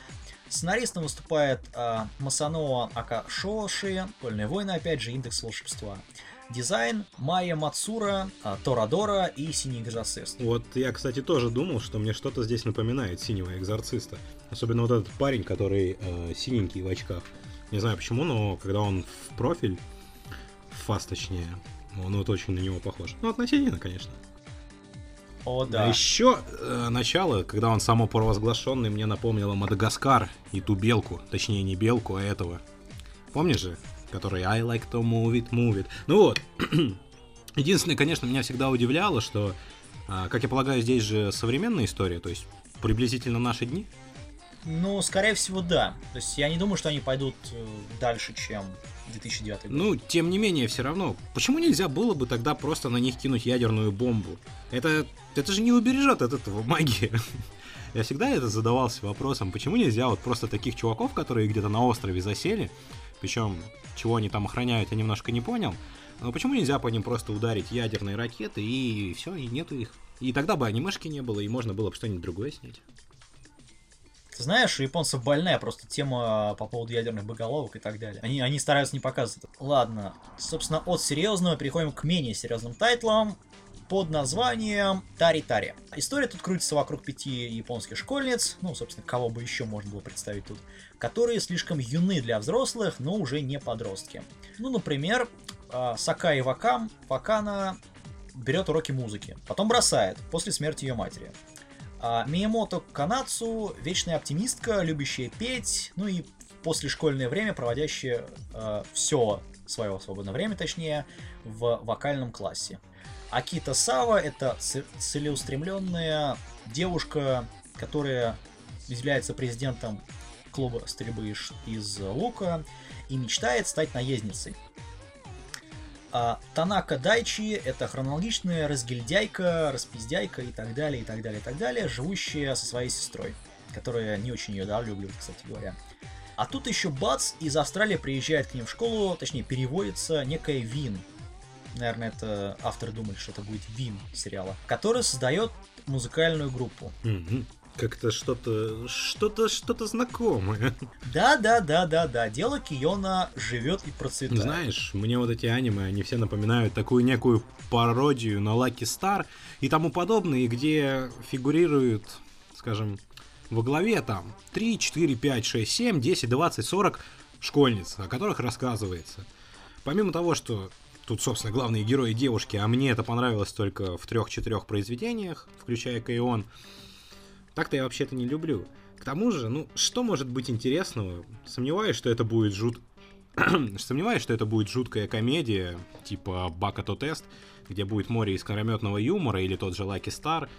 Сценаристом выступает э, Масаноа Акашоши, Вольные войны, опять же, Индекс волшебства. Дизайн Майя Мацура, э, Торадора и Синий экзорцист. Вот я, кстати, тоже думал, что мне что-то здесь напоминает Синего экзорциста. Особенно вот этот парень, который э, синенький в очках. Не знаю почему, но когда он в профиль, в фас точнее, он вот очень на него похож. Ну, относительно, конечно. О, да. А еще э, начало, когда он самопровозглашенный, мне напомнило Мадагаскар и ту белку, точнее не белку, а этого Помнишь же? Который I like to move it, move it. Ну вот. Единственное, конечно, меня всегда удивляло, что, а, как я полагаю, здесь же современная история, то есть приблизительно наши дни. Ну, скорее всего, да. То есть я не думаю, что они пойдут э, дальше, чем 2009 год. Ну, тем не менее, все равно. Почему нельзя было бы тогда просто на них кинуть ядерную бомбу? Это, это же не убережет от этого магии. Я всегда это задавался вопросом, почему нельзя вот просто таких чуваков, которые где-то на острове засели, причем чего они там охраняют, я немножко не понял, но почему нельзя по ним просто ударить ядерные ракеты и все, и нету их? И тогда бы анимешки не было, и можно было бы что-нибудь другое снять. Ты знаешь, у японцев больная просто тема по поводу ядерных боголовок и так далее. Они, они стараются не показывать. Ладно, собственно, от серьезного переходим к менее серьезным тайтлам под названием Тари-Тари. История тут крутится вокруг пяти японских школьниц, ну, собственно, кого бы еще можно было представить тут, которые слишком юны для взрослых, но уже не подростки. Ну, например, а, Сакаи Вакам, Вакана берет уроки музыки, потом бросает после смерти ее матери. А Миямото Канацу – вечная оптимистка, любящая петь, ну и после школьное время проводящая э, все свое свободное время, точнее, в вокальном классе. Акита Сава – это целеустремленная девушка, которая является президентом клуба стрельбы из лука и мечтает стать наездницей. А Танака Дайчи – это хронологичная разгильдяйка, распиздяйка и так далее, и так далее, и так далее, живущая со своей сестрой, которая не очень ее да, любит, кстати говоря. А тут еще бац, из Австралии приезжает к ним в школу, точнее переводится некая Вин, наверное, это авторы думали, что это будет Вин сериала, который создает музыкальную группу. Mm-hmm. Как-то что-то, что-то, что-то знакомое. Да, да, да, да, да. Дело Киона живет и процветает. Знаешь, мне вот эти аниме, они все напоминают такую некую пародию на Lucky Star и тому подобное, где фигурируют, скажем, во главе там 3, 4, 5, 6, 7, 10, 20, 40 школьниц, о которых рассказывается. Помимо того, что тут, собственно, главные герои девушки, а мне это понравилось только в трех-четырех произведениях, включая Кайон, так-то я вообще-то не люблю. К тому же, ну, что может быть интересного? Сомневаюсь, что это будет жут... Сомневаюсь, что это будет жуткая комедия, типа Бакато Тест, где будет море искрометного юмора или тот же Лаки Стар,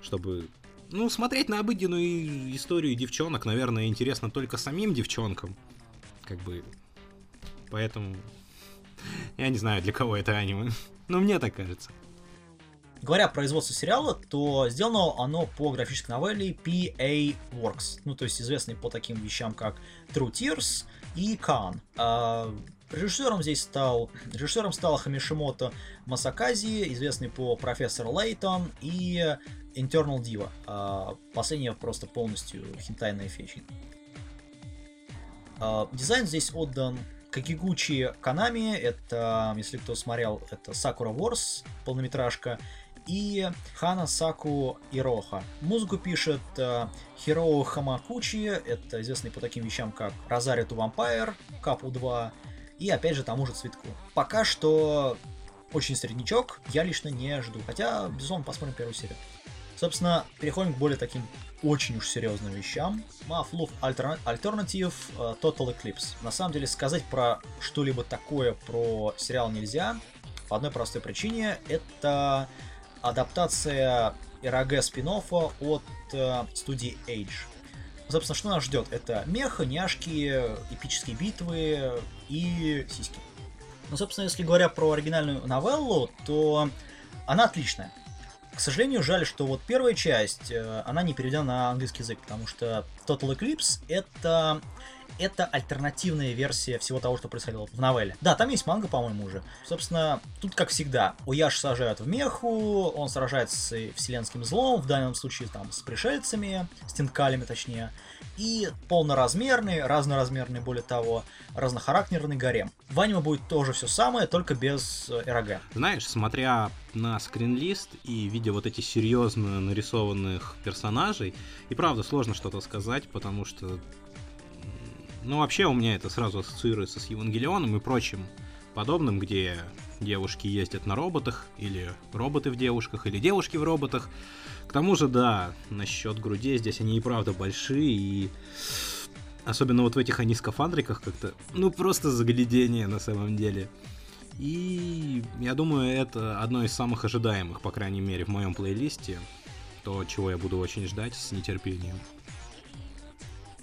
чтобы... Ну, смотреть на обыденную историю девчонок, наверное, интересно только самим девчонкам. Как бы... Поэтому... Я не знаю, для кого это аниме. Но мне так кажется. Говоря о производстве сериала, то сделано оно по графической новелле PA Works, ну то есть известный по таким вещам как True Tears и Khan. А режиссером здесь стал режиссером стал Хамишимото Масакази, известный по Профессор Лейтон и Internal Diva. А последняя просто полностью хентайная фечи. А, дизайн здесь отдан Какигучи Канами, это, если кто смотрел, это Sakura Wars, полнометражка, и Хана Саку Ироха. Музыку пишет э, Хироу Хамакучи, это известный по таким вещам, как Розарио to Vampire, Капу 2, и опять же тому же Цветку. Пока что очень среднячок, я лично не жду, хотя, безусловно, посмотрим первую серию. Собственно, переходим к более таким очень уж серьезным вещам. Mafluf Alternative uh, Total Eclipse. На самом деле, сказать про что-либо такое про сериал нельзя. По одной простой причине. Это адаптация РГ спин от uh, студии Age. Собственно, что нас ждет? Это меха, няшки, эпические битвы и сиськи. Ну, собственно, если говоря про оригинальную новеллу, то она отличная. К сожалению, жаль, что вот первая часть, э, она не переведена на английский язык, потому что Total Eclipse это это альтернативная версия всего того, что происходило в новелле. Да, там есть манга, по-моему, уже. Собственно, тут как всегда, Уяш сажают в меху, он сражается с вселенским злом, в данном случае там с пришельцами, с тинкалями точнее, и полноразмерный, разноразмерный, более того, разнохарактерный гарем. В аниме будет тоже все самое, только без э, РГ. Знаешь, смотря на скринлист и видя вот эти серьезно нарисованных персонажей, и правда сложно что-то сказать, потому что ну, вообще у меня это сразу ассоциируется с Евангелионом и прочим подобным, где девушки ездят на роботах, или роботы в девушках, или девушки в роботах. К тому же, да, насчет грудей здесь они и правда большие, и Особенно вот в этих они скафандриках как-то, ну просто заглядение на самом деле. И я думаю, это одно из самых ожидаемых, по крайней мере, в моем плейлисте. То, чего я буду очень ждать с нетерпением.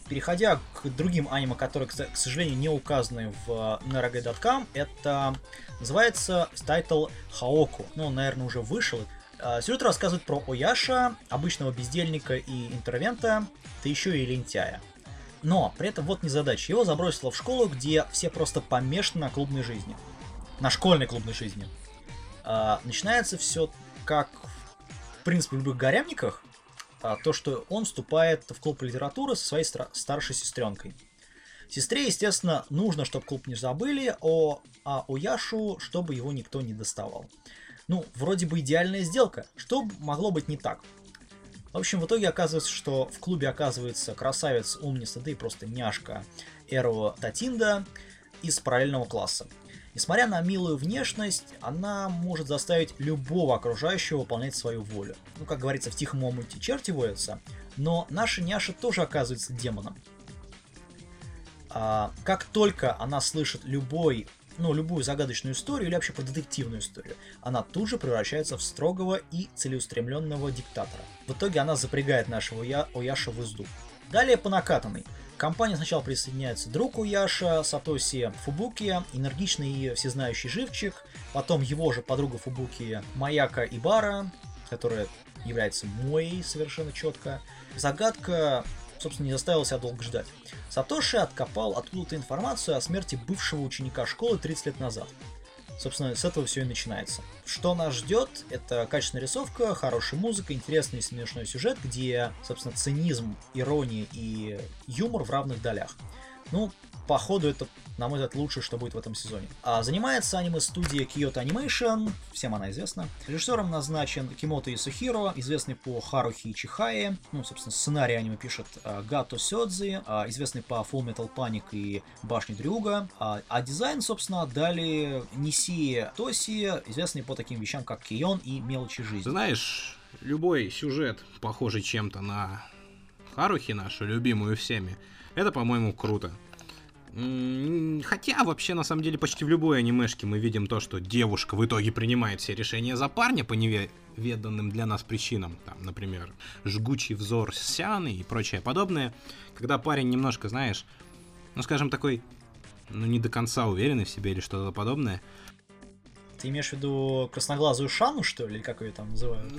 Переходя к другим аниме, которые, к сожалению, не указаны в nerg.com, это называется тайтл Хаоку. Ну, он, наверное, уже вышел. А, сюжет рассказывает про Ояша, обычного бездельника и интроверта, да еще и лентяя. Но при этом вот незадача. Его забросило в школу, где все просто помешаны на клубной жизни. На школьной клубной жизни. А, начинается все как, в принципе, в любых горямниках. А, то, что он вступает в клуб литературы со своей старшей сестренкой. Сестре, естественно, нужно, чтобы клуб не забыли, о, а у Яшу, чтобы его никто не доставал. Ну, вроде бы идеальная сделка. Что могло быть не так? В общем, в итоге оказывается, что в клубе оказывается красавец, умница, да и просто няшка Эро Татинда из параллельного класса. Несмотря на милую внешность, она может заставить любого окружающего выполнять свою волю. Ну, как говорится, в тихом омуте черти водятся, но наша няша тоже оказывается демоном. А, как только она слышит любой ну, любую загадочную историю или вообще про детективную историю, она тут же превращается в строгого и целеустремленного диктатора. В итоге она запрягает нашего Я Ояша в узду. Далее по накатанной. К компании сначала присоединяется друг Уяша, Сатоси Фубуки, энергичный и всезнающий живчик, потом его же подруга Фубуки Маяка Ибара, которая является моей совершенно четко. Загадка собственно, не заставил себя долго ждать. Сатоши откопал откуда-то информацию о смерти бывшего ученика школы 30 лет назад. Собственно, с этого все и начинается. Что нас ждет? Это качественная рисовка, хорошая музыка, интересный и смешной сюжет, где, собственно, цинизм, ирония и юмор в равных долях. Ну, походу, это, на мой взгляд, лучшее, что будет в этом сезоне. А занимается аниме-студия Kyoto Animation, всем она известна. Режиссером назначен Кимото Исухиро, известный по Харухи Чихае. Ну, собственно, сценарий аниме пишет а, Гато Сёдзи, а, известный по Full Metal Panic и Башни Дрюга. А, а дизайн, собственно, дали Ниси Тоси, известный по таким вещам, как Кион и Мелочи жизни. Знаешь, любой сюжет, похожий чем-то на Харухи нашу, любимую всеми, это, по-моему, круто. Хотя, вообще, на самом деле, почти в любой анимешке мы видим то, что девушка в итоге принимает все решения за парня по неведанным для нас причинам. Там, например, жгучий взор Сяны и прочее подобное. Когда парень немножко, знаешь, ну, скажем, такой, ну, не до конца уверенный в себе или что-то подобное, ты имеешь в виду красноглазую Шану, что ли, или как ее там называют?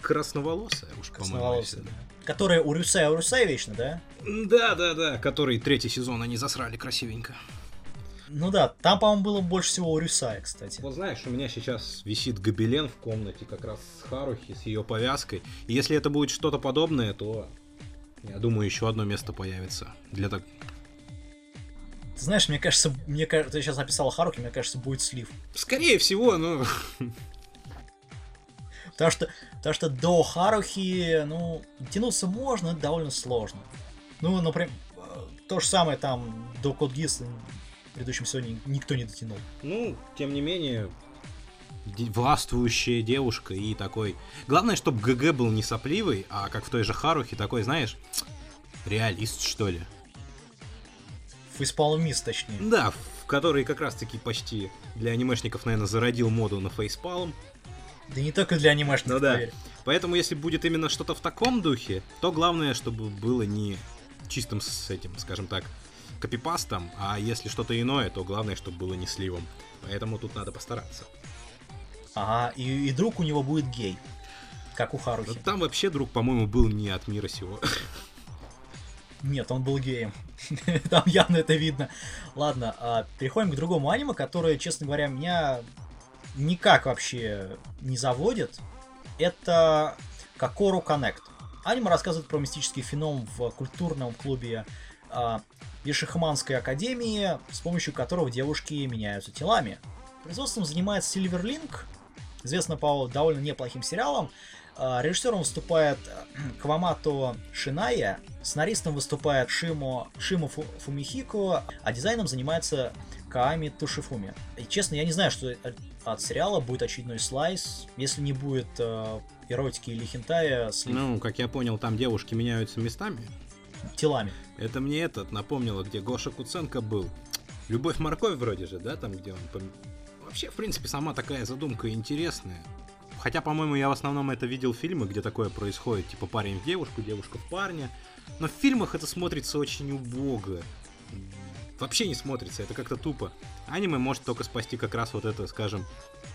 Красноволосая, уж Красноволосая, да. Которая у Рюсая, у Рюсая вечно, да? Да, да, да, который третий сезон они засрали красивенько. Ну да, там, по-моему, было больше всего у Рюсая, кстати. Вот знаешь, у меня сейчас висит гобелен в комнате как раз с Харухи, с ее повязкой. И если это будет что-то подобное, то я думаю, еще одно место появится для так ты знаешь, мне кажется, мне кажется, ты сейчас написал Харуки, мне кажется, будет слив. Скорее всего, но... Потому что, потому что до Харухи, ну, тянуться можно, это довольно сложно. Ну, например, то же самое там до Код Гис в предыдущем сегодня никто не дотянул. Ну, тем не менее, властвующая девушка и такой... Главное, чтобы ГГ был не сопливый, а как в той же Харухе, такой, знаешь, реалист, что ли. Фейспалмист, точнее. Да, в который как раз-таки почти для анимешников, наверное, зародил моду на фейспалм. Да не только для анимешников, ну, да. Поверь. Поэтому, если будет именно что-то в таком духе, то главное, чтобы было не чистым с этим, скажем так, копипастом, а если что-то иное, то главное, чтобы было не сливом. Поэтому тут надо постараться. Ага, и, и друг у него будет гей. Как у Харухи. Там вообще друг, по-моему, был не от мира сего. Нет, он был геем. Там явно это видно. Ладно, а, переходим к другому аниме, которое, честно говоря, меня никак вообще не заводит. Это Кокору Connect. Аниме рассказывает про мистический феномен в культурном клубе э, академии, с помощью которого девушки меняются телами. Производством занимается Silverlink, известно по довольно неплохим сериалам, а, режиссером выступает э, Квамато Шиная, сценаристом выступает Шимо, Шимо Фумихико, а дизайном занимается Каами Тушифуми. И честно, я не знаю, что от сериала будет очередной слайс, если не будет э, эротики или хентая. Слив. Ну, как я понял, там девушки меняются местами. телами. Это мне этот напомнило, где Гоша Куценко был. Любовь морковь вроде же, да, там где он... Пом... Вообще, в принципе, сама такая задумка интересная. Хотя, по-моему, я в основном это видел фильмы, где такое происходит, типа парень в девушку, девушка в парня. Но в фильмах это смотрится очень убого. Вообще не смотрится, это как-то тупо. Аниме может только спасти как раз вот это, скажем,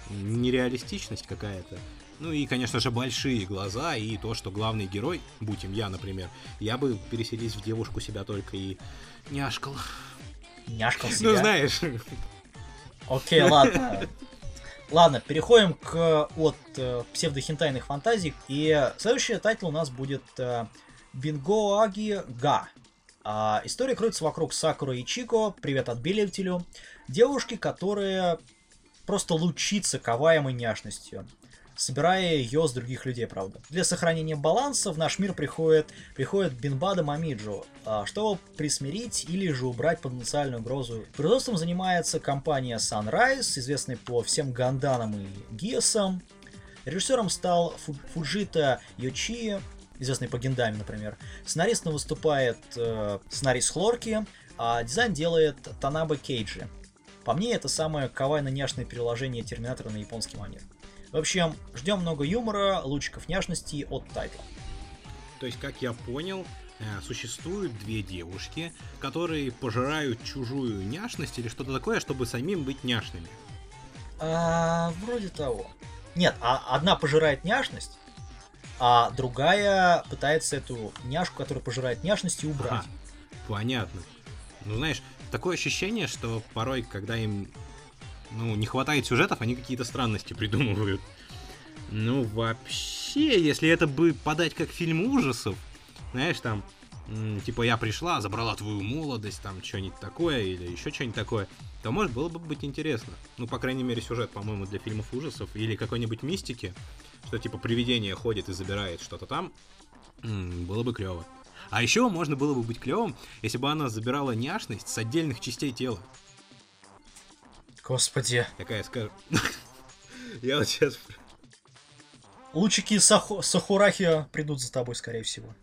нереалистичность какая-то. Ну и, конечно же, большие глаза и то, что главный герой, будь им я, например, я бы переселись в девушку себя только и няшкал. Няшкал себя? Ну, знаешь. Окей, ладно. Ладно, переходим к от э, псевдохентайных фантазий. И следующий тайтл у нас будет э, Бинбогами Га. А, история кроется вокруг Сакура Ичико, привет отбеливателю, девушки, которая просто лучится кавайной няшностью собирая ее с других людей, правда. Для сохранения баланса в наш мир приходит, приходит Бинбода Момиджи, а, чтобы присмирить или же убрать потенциальную угрозу. Производством занимается компания Sunrise, известная по всем Гандамам и Гиасам. Режиссером стал Фуджита Йочи, известный по Гинтаме, например. Сценаристом выступает э, сценарист Хлорки, а дизайн делает Танаба Кейджи. По мне, это самое кавайно-няшное переложение Терминатора на японский манер. В общем, ждем много юмора, лучиков няшности от тайтла. То есть, как я понял, э, существуют две девушки, которые пожирают чужую няшность или что-то такое, чтобы самим быть няшными. А, вроде того. Нет, а одна пожирает няшность, а другая пытается эту няшку, которая пожирает няшность, убрать. Ага, понятно. Ну, знаешь, такое ощущение, что порой, когда им ну, не хватает сюжетов, они какие-то странности придумывают. Ну, вообще, если это бы подать как фильм ужасов, знаешь, там, типа, я пришла, забрала твою молодость, там, что-нибудь такое, или еще что-нибудь такое, то, может, было бы быть интересно. Ну, по крайней мере, сюжет, по-моему, для фильмов ужасов, или какой-нибудь мистики, что, типа, привидение ходит и забирает что-то там, было бы клево. А еще можно было бы быть клевым, если бы она забирала няшность с отдельных частей тела. Господи. Какая скажу. Я вот сейчас... Лучики Саху... Сахурахи придут за тобой, скорее всего.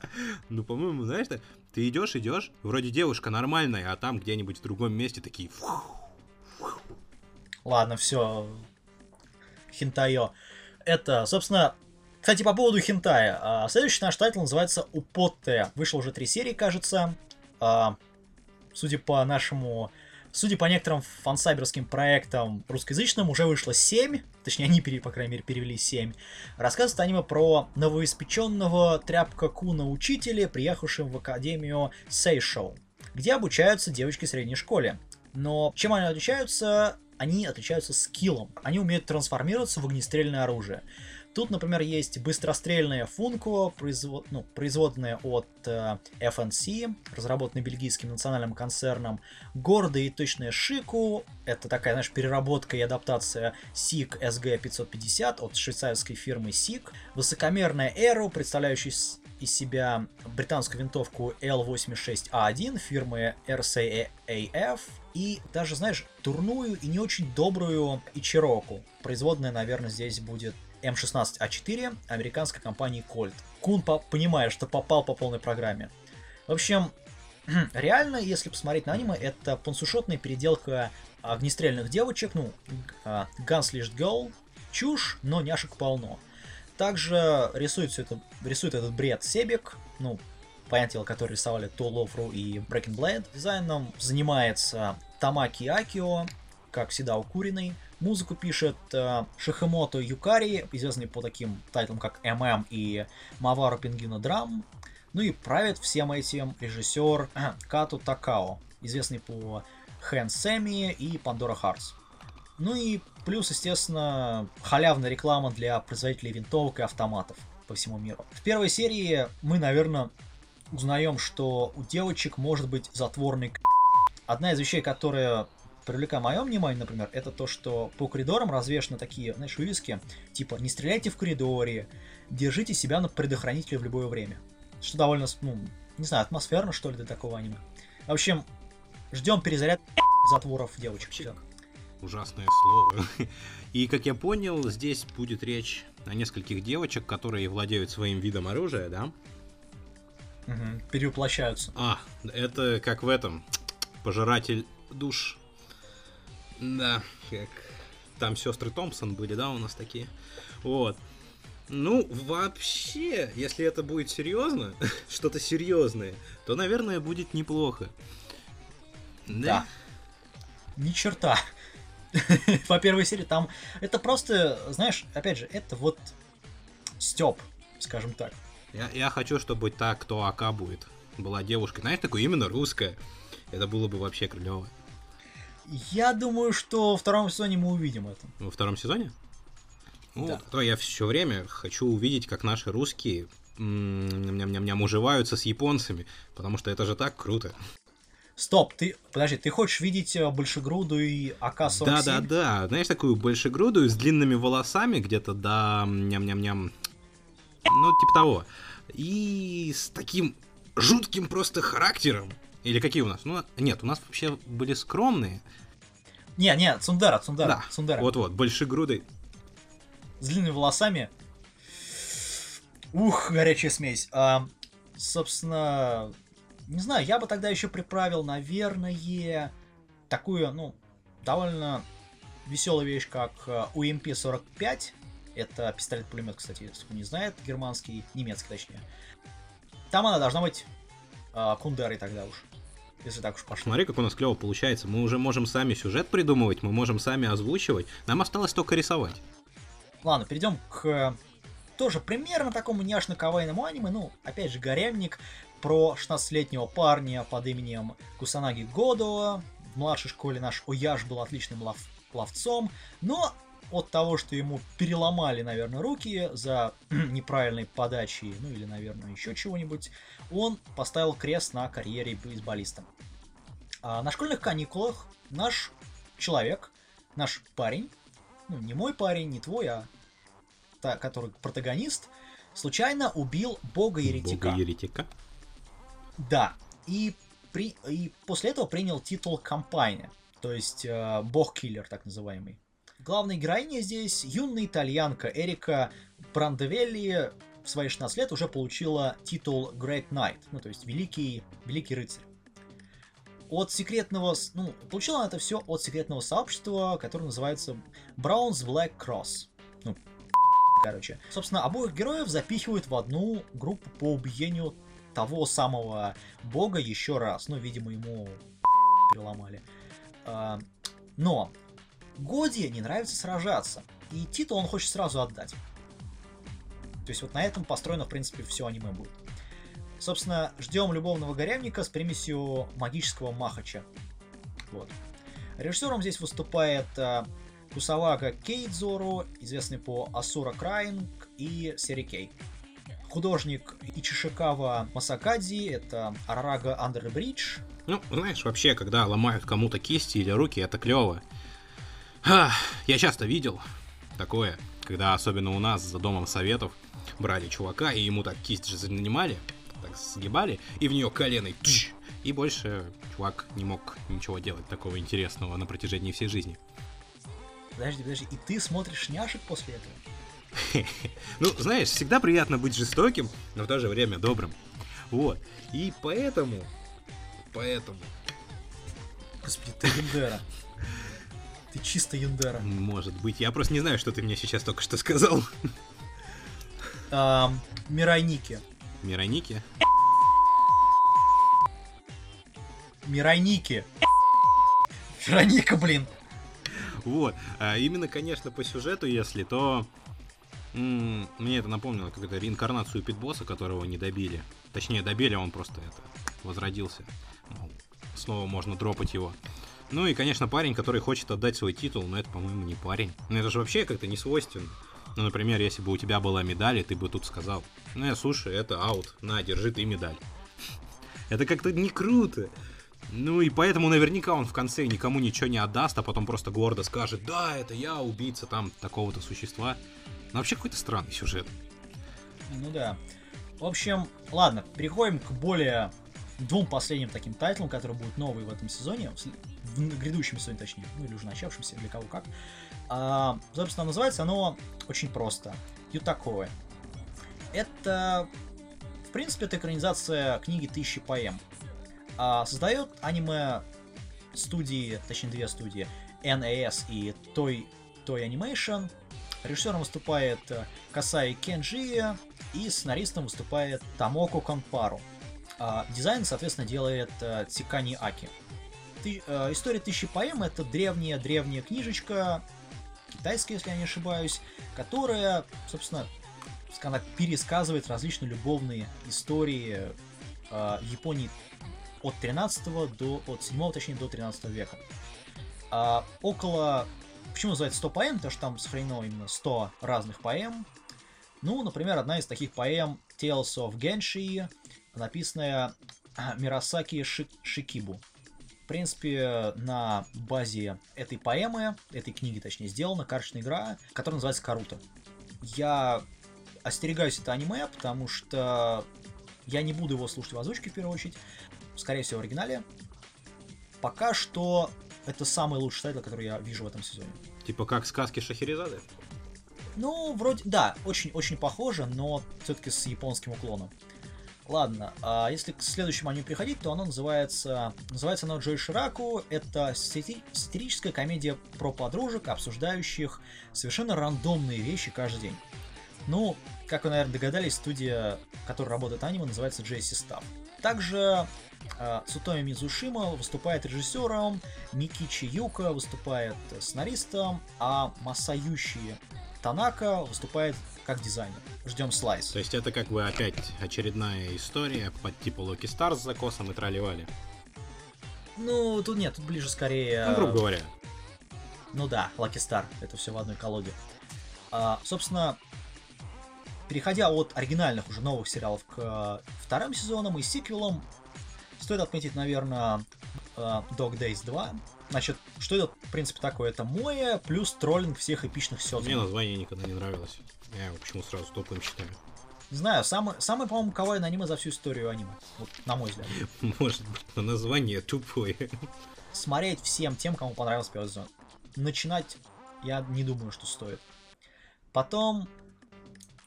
Ну, по-моему, знаешь, ты, ты идешь, идешь, вроде девушка нормальная, а там где-нибудь в другом месте такие... Ладно, все. Хинтайо. Это, собственно, кстати, по поводу хентая. А, следующий наш тайтл называется Употте. Вышло уже три серии, кажется. А, судя по нашему Судя по некоторым фансайберским проектам русскоязычным, уже вышло 7, точнее они, по крайней мере, перевели 7. Рассказывает аниме про новоиспеченного тряпка Куна учителя, приехавшего в академию Сейшоу, где обучаются девочки в средней школе. Но чем они отличаются? Они отличаются скиллом. Они умеют трансформироваться в огнестрельное оружие. Тут, например, есть быстрострельная Функо, производ, ну, производная от э, FNC, разработанная бельгийским национальным концерном. Гордая и точная Шику, это такая, знаешь, переработка и адаптация SIG SG550 от швейцарской фирмы SIG. Высокомерная Aero, представляющая из себя британскую винтовку L86A1 фирмы RCAF и даже, знаешь, турную и не очень добрую Ичироку. Производная, наверное, здесь будет М16А4 американской компании Colt. Кун по понимает, что попал по полной программе. В общем, реально, если посмотреть на аниме, это пансушотная переделка огнестрельных девочек, ну, uh, Gunslashed Girl, чушь, но няшек полно. Также рисует, все это, рисует этот бред Себек, ну, понятное дело, который рисовали To Love и Breaking Blade. Дизайном занимается Тамаки Акио, как всегда укуренный. Музыку пишет э, Шихамото Юкари, известный по таким тайтлам, как ММ и Мавару Пингино Драм. Ну и правит всем этим режиссер э, Кату Такао, известный по Хэн Сэмми и Пандора Хартс. Ну и плюс, естественно, халявная реклама для производителей винтовок и автоматов по всему миру. В первой серии мы, наверное, узнаем, что у девочек может быть затворный Одна из вещей, которая привлекла мое внимание, например, это то, что по коридорам развешаны такие, знаешь, вывески, типа «Не стреляйте в коридоре», «Держите себя на предохранителе в любое время». Что довольно, ну, не знаю, атмосферно, что ли, для такого аниме. В общем, ждем перезаряд затворов девочек. Все. Ужасное слово. И, как я понял, здесь будет речь о нескольких девочек, которые владеют своим видом оружия, да? Угу. Перевоплощаются. А, это как в этом. Пожиратель душ. Да, как... Там сестры Томпсон были, да, у нас такие. Вот. Ну, вообще, если это будет серьезно, что-то серьезное, то, наверное, будет неплохо. Да. Ни черта. По первой серии там... Это просто, знаешь, опять же, это вот Степ, скажем так. Я, я хочу, чтобы та, кто АК будет, была девушкой. Знаешь, такой именно русская. Это было бы вообще клево. Я думаю, что во втором сезоне мы увидим это. Во втором сезоне? Ну, Да. то я все время хочу увидеть, как наши русские ням-ням-ням уживаются с японцами, потому что это же так круто. Стоп, ты, подожди, ты хочешь видеть э, большегрудую и АК-47? Да-да-да, знаешь, такую большегрудую с длинными волосами, где-то до ням-ням-ням, ну, типа того. И с таким жутким просто характером. Или какие у нас? Ну, нет, у нас вообще были скромные. Не, не, Цундера, Цундера, Да, Цундера. вот-вот, большегрудый. С длинными волосами. Ух, горячая смесь. А, собственно, не знаю, я бы тогда еще приправил, наверное, такую, ну, довольно веселую вещь, как э, UMP-45. Это пистолет-пулемет, кстати, если кто не знает, германский, немецкий точнее. Там она должна быть э, Кундерой тогда уж, если так уж пошло. Смотри, как у нас клево получается. Мы уже можем сами сюжет придумывать, мы можем сами озвучивать. Нам осталось только рисовать. Ладно, перейдем к э, тоже примерно такому няшно-кавайному аниме. Ну, опять же, Гаремник про 16-летнего парня под именем Кусанаги Годо. В младшей школе наш Ояж был отличным лов- пловцом, но от того, что ему переломали, наверное, руки за неправильной подачей, ну или, наверное, еще чего-нибудь, он поставил крест на карьере бейсболиста. А на школьных каникулах наш человек, наш парень, ну, не мой парень, не твой, а та, который протагонист, случайно убил бога-еретика. Бога еретика. Да, и, при, и после этого принял титул Кампионе, то есть э, бог-киллер, так называемый. Главная героиня здесь юная итальянка Эрика Брандевелли в свои 16 лет уже получила титул Great Knight, ну то есть великий, великий рыцарь. От секретного, ну, получила она это все от секретного сообщества, которое называется Brown's Black Cross. Ну, короче. Собственно, обоих героев запихивают в одну группу по убиению того самого бога еще раз. Ну, видимо, ему переломали. А, Но Годи не нравится сражаться, и титул он хочет сразу отдать. То есть вот на этом построено, в принципе, все аниме будет. Собственно, ждем любовного горямника с примесью магического махача. Вот. Режиссером здесь выступает э, Кусавага Кейдзору, известный по Асура Крайнг и Сери Кей. Художник Ичишикава Масакадзи, это Арарага Андербридж. Ну, знаешь, вообще, когда ломают кому-то кисти или руки, это клево. Я часто видел такое, когда особенно у нас за домом советов брали чувака, и ему так кисть же занимали, так сгибали, и в нее коленой тш, и больше чувак не мог ничего делать такого интересного на протяжении всей жизни. Подожди, подожди, и ты смотришь няшек после этого? Ну, знаешь, всегда приятно быть жестоким, но в то же время добрым. Вот. И поэтому... Поэтому... Господи, ты Юндера. Ты чисто Юндера. Может быть, я просто не знаю, что ты мне сейчас только что сказал. Ам, Мирайники. Мироники? Мирайники. Вероника, блин. Вот. А именно, конечно, по сюжету, если, то... м, Мне это напомнило какую-то реинкарнацию Питбосса, которого не добили. Точнее, добили, а он просто это возродился. Снова можно дропать его. Ну и, конечно, парень, который хочет отдать свой титул, но это, по-моему, не парень. Ну это же вообще как-то не свойственно. Ну, например, если бы у тебя была медаль, и ты бы тут сказал, ну, слушай, это аут, на, держи ты медаль. Это как-то не круто. Ну и поэтому наверняка он в конце никому ничего не отдаст, а потом просто гордо скажет, да, это я, убийца там такого-то существа. Ну вообще какой-то странный сюжет. Ну да. В общем, ладно, переходим к более двум последним таким тайтлам, которые будут новые в этом сезоне, грядущем сезоне точнее, ну или уже начавшемся, для кого как. А, собственно, называется оно очень просто. Ютакоэ. Это, в принципе, это экранизация книги «Тысячи поэм». А, создает аниме студии, точнее две студии, NAS и Toy, Toy Animation. Режиссером выступает э, Касаи Кенджи и сценаристом выступает Тамоко Конпару. А, дизайн, соответственно, делает э, Тикани Аки. Ты, э, история тысячи поэм это древняя-древняя книжечка, китайская, если я не ошибаюсь, которая, собственно, она пересказывает различные любовные истории э, Японии от 13 до, от 7 точнее, до 13 века. А, около... Почему называется 100 поэм? Потому что там сохранено именно 100 разных поэм. Ну, например, одна из таких поэм Tales of Genshi, написанная Мирасаки Ши Шикибу. В принципе, на базе этой поэмы, этой книги, точнее, сделана карточная игра, которая называется Карута. Я остерегаюсь это аниме, потому что я не буду его слушать в озвучке в первую очередь, скорее всего, в оригинале. Пока что это самый лучший тайтл, который я вижу в этом сезоне. Типа как сказки Шахерезады? Ну, вроде, да, очень-очень похоже, но все-таки с японским уклоном. Ладно, а если к следующему аниме приходить, то оно называется... Называется оно Джошираку. Это сатирическая комедия про подружек, обсуждающих совершенно рандомные вещи каждый день. Ну, как вы, наверное, догадались, студия, которая работает аниме, называется Джесси Staff. Также э, Сутоми Мизушима выступает режиссером, Микичи Юка выступает сценаристом, а Масаюши Танака выступает как дизайнер. Ждем слайс. То есть это как бы опять очередная история под типа Локи Стар с закосом и тролливали? Ну, тут нет, тут ближе скорее... Ну, грубо говоря. Ну да, Лаки Стар, это все в одной колоде. А, собственно, переходя от оригинальных уже новых сериалов к э, вторым сезонам и сиквелам, стоит отметить, наверное, э, Dog Days 2. Значит, что это, в принципе, такое? Это Моя плюс троллинг всех эпичных сёдзу. Мне название никогда не нравилось. Я его почему сразу топовым считаю. Не знаю, самое, самое по-моему, кавайное аниме за всю историю аниме. Вот, на мой взгляд. Может быть, но название тупое. Смотреть всем тем, кому понравился первый сезон. Начинать, я не думаю, что стоит. Потом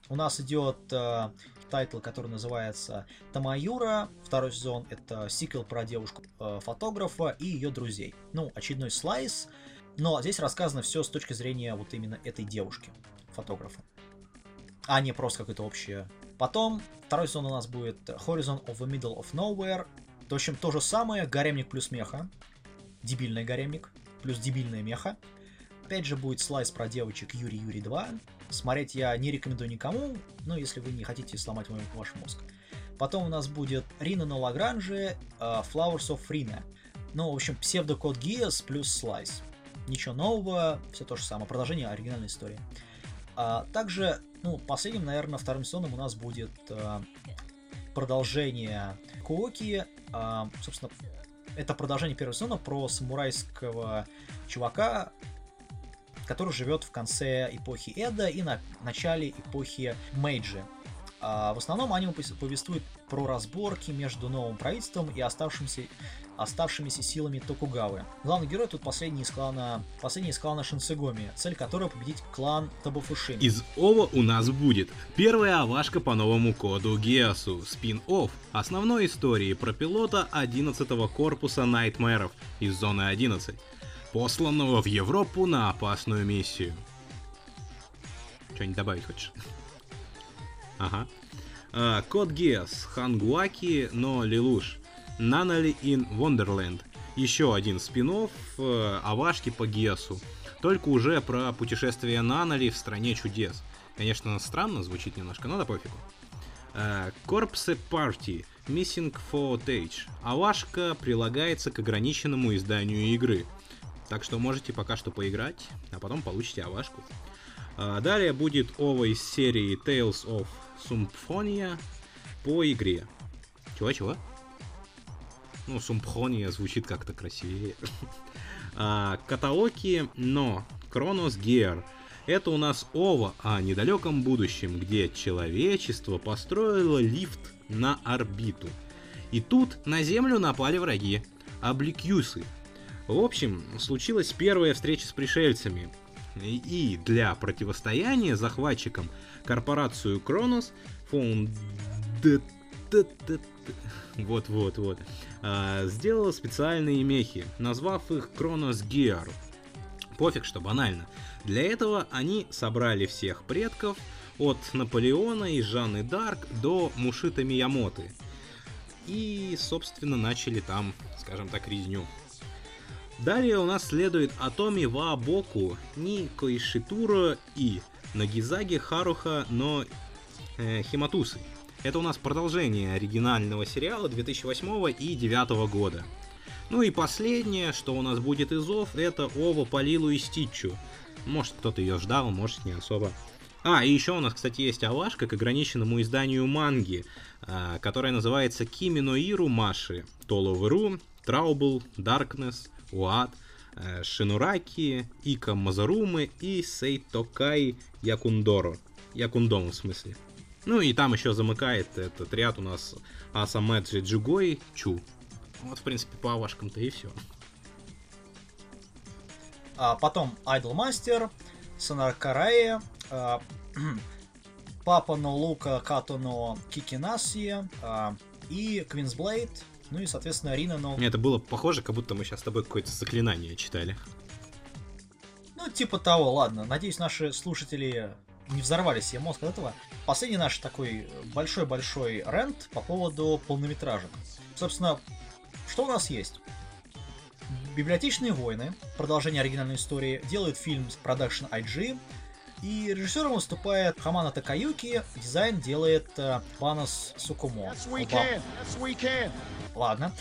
у нас идет э, тайтл, который называется Тамаюра. Второй сезон это сиквел про девушку-фотографа э, и ее друзей. Ну, очередной slice. Но здесь рассказано все с точки зрения вот именно этой девушки, фотографа. А не просто какое-то общее. Потом, второй сезон у нас будет Horizon of the Middle of Nowhere. В общем, то же самое, гаремник плюс меха. Дебильный гаремник, плюс дебильная меха. Опять же будет слайс про девочек Юри Юри 2. Смотреть я не рекомендую никому, но если вы не хотите сломать мой, ваш мозг. Потом у нас будет Рина на Лагранже, uh, Flowers of Rina. Ну, в общем, псевдокод Гиас плюс слайс. Ничего нового, все то же самое, продолжение оригинальной истории. А, также, ну, последним, наверное, вторым сезоном у нас будет а, продолжение Куоки. А, собственно, это продолжение первого сезона про самурайского чувака, который живет в конце эпохи Эда и на начале эпохи Мейджи. А в основном аниме повествует про разборки между новым правительством и оставшимися, оставшимися силами Токугавы. Главный герой тут последний из клана, последний из клана Шинсегоми, цель которого победить клан Табуфушими. Из Ова у нас будет первая авашка по новому коду Геосу, спин-офф основной истории про пилота 11 корпуса Найтмеров из зоны 11 посланного в Европу на опасную миссию. Что-нибудь добавить хочешь? Ага. А, Код Геос, Хангуаки, но Лилуш. Нанали in Wonderland. Еще один спин э, Авашки по Геосу. Только уже про путешествие Нанали в стране чудес. Конечно, странно звучит немножко, но да пофигу. Корпсе Party Missing Footage. Авашка прилагается к ограниченному изданию игры – так что можете пока что поиграть, а потом получите авашку. А, далее будет ова из серии Tales of Symphonia по игре. Чего-чего? Ну, Symphonia звучит как-то красивее. Каталоги, но Chronos Gear. Это у нас ова о недалеком будущем, где человечество построило лифт на орбиту. И тут на Землю напали враги. Обликюсы, в общем, случилась первая встреча с пришельцами. И для противостояния захватчикам корпорацию Кронос Founded Вот, вот, вот. А, сделал специальные мехи, назвав их Кронос Gear. Пофиг, что банально. Для этого они собрали всех предков, от Наполеона и Жанны Дарк до Мушита Миямоты. И, собственно, начали там, скажем так, резню. Далее у нас следует Атоми Ваабоку, Ни Коишитуро и Нагизаги Харуха но э, Химатусы. Это у нас продолжение оригинального сериала 2008 и 2009 года. Ну и последнее, что у нас будет из ОВ, это Ова Полилу и Стичу. Может кто-то ее ждал, может не особо. А, и еще у нас, кстати, есть авашка к ограниченному изданию манги, а, которая называется Кимино Иру Маши, Толоверу, Траубл, Даркнесс, Уат, Шинураки, Ика Мазарумы и Сейтокай Якундоро. Якундому в смысле. Ну и там еще замыкает этот ряд у нас Асамэджи Джугой Чу. Вот, в принципе, по авашкам-то и все. А потом Idol Master, Сонаркарае, а, Папа но Лука Като но Кикинасия а, и Квинсблейд, ну и, соответственно, Рина но... Это было похоже, как будто мы сейчас с тобой какое-то заклинание читали. Ну, типа того, ладно. Надеюсь, наши слушатели не взорвали себе мозг от этого. Последний наш такой большой-большой рент по поводу полнометражек. Собственно, что у нас есть? Библиотечные войны, продолжение оригинальной истории, делают фильм с продакшн IG, и режиссером выступает Хамана Такаюки, дизайн делает э, Сукумо. Yes, we can. Yes, we can. Ладно.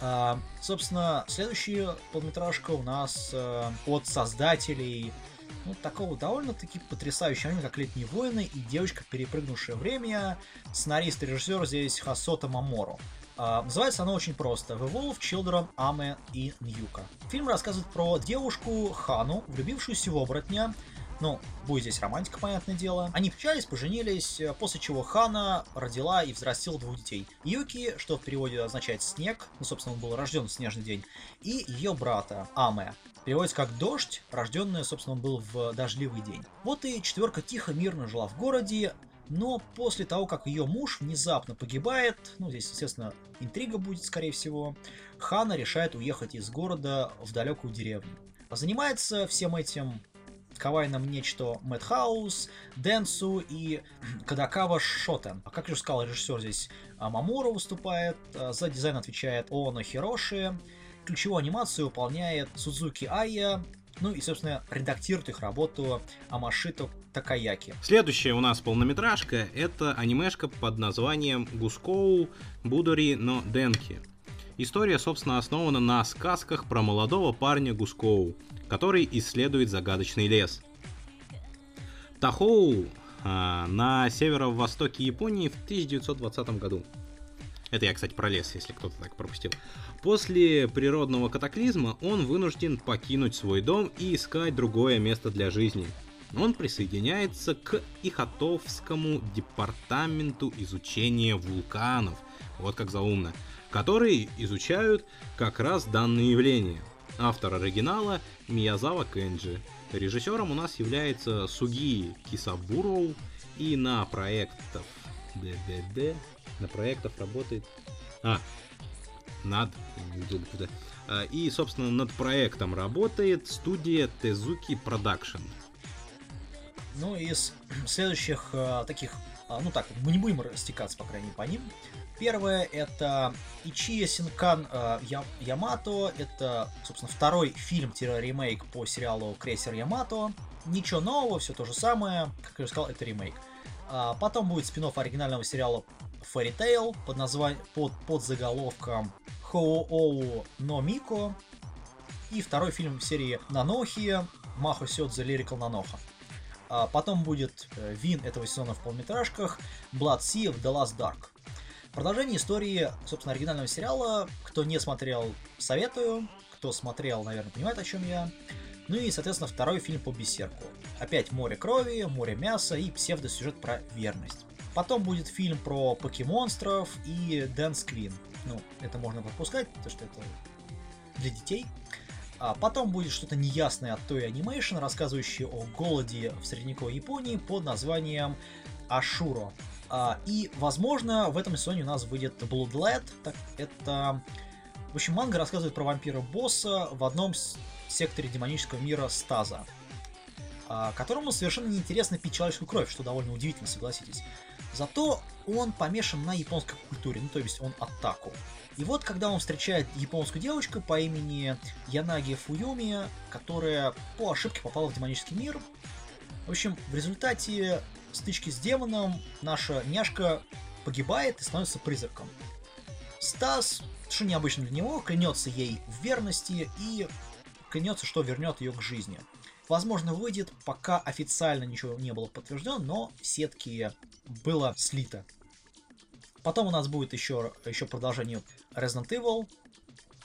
А, собственно, следующая полметражка у нас э, от создателей ну, такого довольно-таки потрясающего аниме, как «Летние войны» и «Девочка, перепрыгнувшая время». Сценарист и режиссер здесь Хасота Маморо. Uh, называется оно очень просто «The Wolf, Children, Аме и Ньюка». Фильм рассказывает про девушку Хану, влюбившуюся в оборотня, ну, будет здесь романтика, понятное дело. Они встречались, поженились, после чего Хана родила и взрастила двух детей. Юки, что в переводе означает снег, ну, собственно, он был рожден в снежный день, и ее брата Аме. Переводится как дождь, рожденный, собственно, он был в дождливый день. Вот и четверка тихо, мирно жила в городе, но после того, как ее муж внезапно погибает, ну, здесь, естественно, интрига будет, скорее всего, Хана решает уехать из города в далекую деревню. Занимается всем этим Кавай нам нечто Мэтхаус, Дэнсу и Кадакава Шотен. А как же сказал режиссер здесь, а, Мамура выступает, а, за дизайн отвечает Оно Хироши, ключевую анимацию выполняет Судзуки Айя, ну и, собственно, редактирует их работу Амашито Такаяки. Следующая у нас полнометражка — это анимешка под названием Гускоу Будори но Денки. История, собственно, основана на сказках про молодого парня Гускоу, который исследует загадочный лес. Тахоу а, на северо-востоке Японии в 1920 году. Это я, кстати, про лес, если кто-то так пропустил. После природного катаклизма он вынужден покинуть свой дом и искать другое место для жизни. Он присоединяется к Ихатовскому департаменту изучения вулканов, вот как заумно, которые изучают как раз данное явление – Автор оригинала Миязава Кенджи. Режиссером у нас является Суги Гисабуроу. И на проектов ДДД, на проектах работает... А, над... А, и, собственно, над проектом работает студия Tezuka Production. Ну, из следующих э, таких, э, ну так, мы не будем растекаться, по крайней мере, по ним. Первое это Ичия Синкан э, Ямато. Это, собственно, второй фильм-ремейк по сериалу Крейсер Ямато. Ничего нового, все то же самое. Как я уже сказал, это ремейк. А потом будет спин оригинального сериала Fairy Tail под, названием, под, под заголовком Хоу но Мико. И второй фильм в серии Нанохи Махо Сёдзе Lyrical Наноха. А потом будет э, вин этого сезона в полметражках Blood Sea of The Last Dark. Продолжение истории, собственно, оригинального сериала. Кто не смотрел, советую. Кто смотрел, наверное, понимает, о чем я. Ну и, соответственно, второй фильм по Бесерку. Опять море крови, море мяса и псевдосюжет про верность. Потом будет фильм про покемонстров и Дэнс Квин. Ну, это можно пропускать, потому что это для детей. А потом будет что-то неясное от той анимейшн, рассказывающее о голоде в средневековой Японии под названием Ашуро А, и, возможно, в этом сезоне у нас выйдет Bloodlet. Так, это... В общем, манга рассказывает про вампира-босса в одном секторе демонического мира Стаза, а, которому совершенно неинтересно пить человеческую кровь, что довольно удивительно, согласитесь. Зато он помешан на японской культуре, ну то есть он атаку. И вот когда он встречает японскую девочку по имени Янаги Фуюми, которая по ошибке попала в демонический мир. В общем, в результате стычки с демоном наша няшка погибает и становится призраком. Стас, что необычно для него, клянется ей в верности и клянется, что вернет ее к жизни. Возможно, выйдет, пока официально ничего не было подтверждено, но в сетке было слито. Потом у нас будет еще, еще продолжение Resident Evil,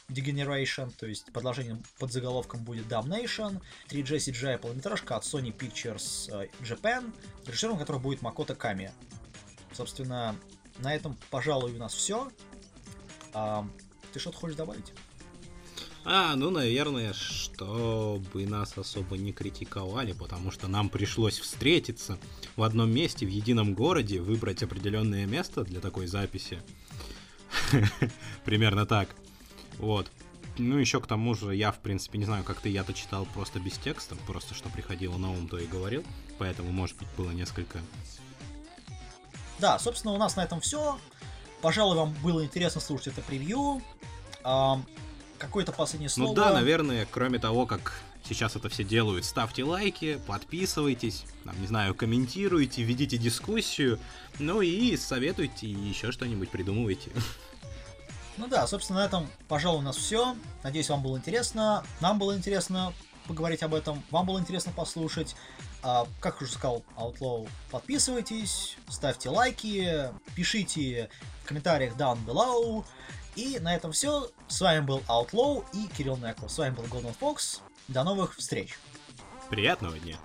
Degeneration, то есть продолжением под заголовком будет Damnation, 3G CGI полнометражка от Sony Pictures э, Japan, режиссером которого будет Макото Ками. Собственно, на этом, пожалуй, у нас все. А, ты что-то хочешь добавить? А, ну, наверное, чтобы нас особо не критиковали, потому что нам пришлось встретиться в одном месте, в едином городе, выбрать определенное место для такой записи. Примерно так. Вот. Ну, еще к тому же, я, в принципе, не знаю, как ты, я-то читал просто без текста, просто что приходило на ум, то и говорил, поэтому, может быть, было несколько... Да, собственно, у нас на этом все. Пожалуй, вам было интересно слушать это превью. А, какое-то последнее слово? Ну да, наверное, кроме того, как сейчас это все делают, ставьте лайки, подписывайтесь, там, не знаю, комментируйте, ведите дискуссию, ну и советуйте, и еще что-нибудь придумывайте. Ну да, собственно, на этом, пожалуй, у нас все. Надеюсь, вам было интересно. Нам было интересно поговорить об этом. Вам было интересно послушать. А, как уже сказал Outlaw, подписывайтесь, ставьте лайки, пишите в комментариях down below. И на этом все. С вами был Outlaw и Кирилл Некло. С вами был Golden Fox. До новых встреч. Приятного дня.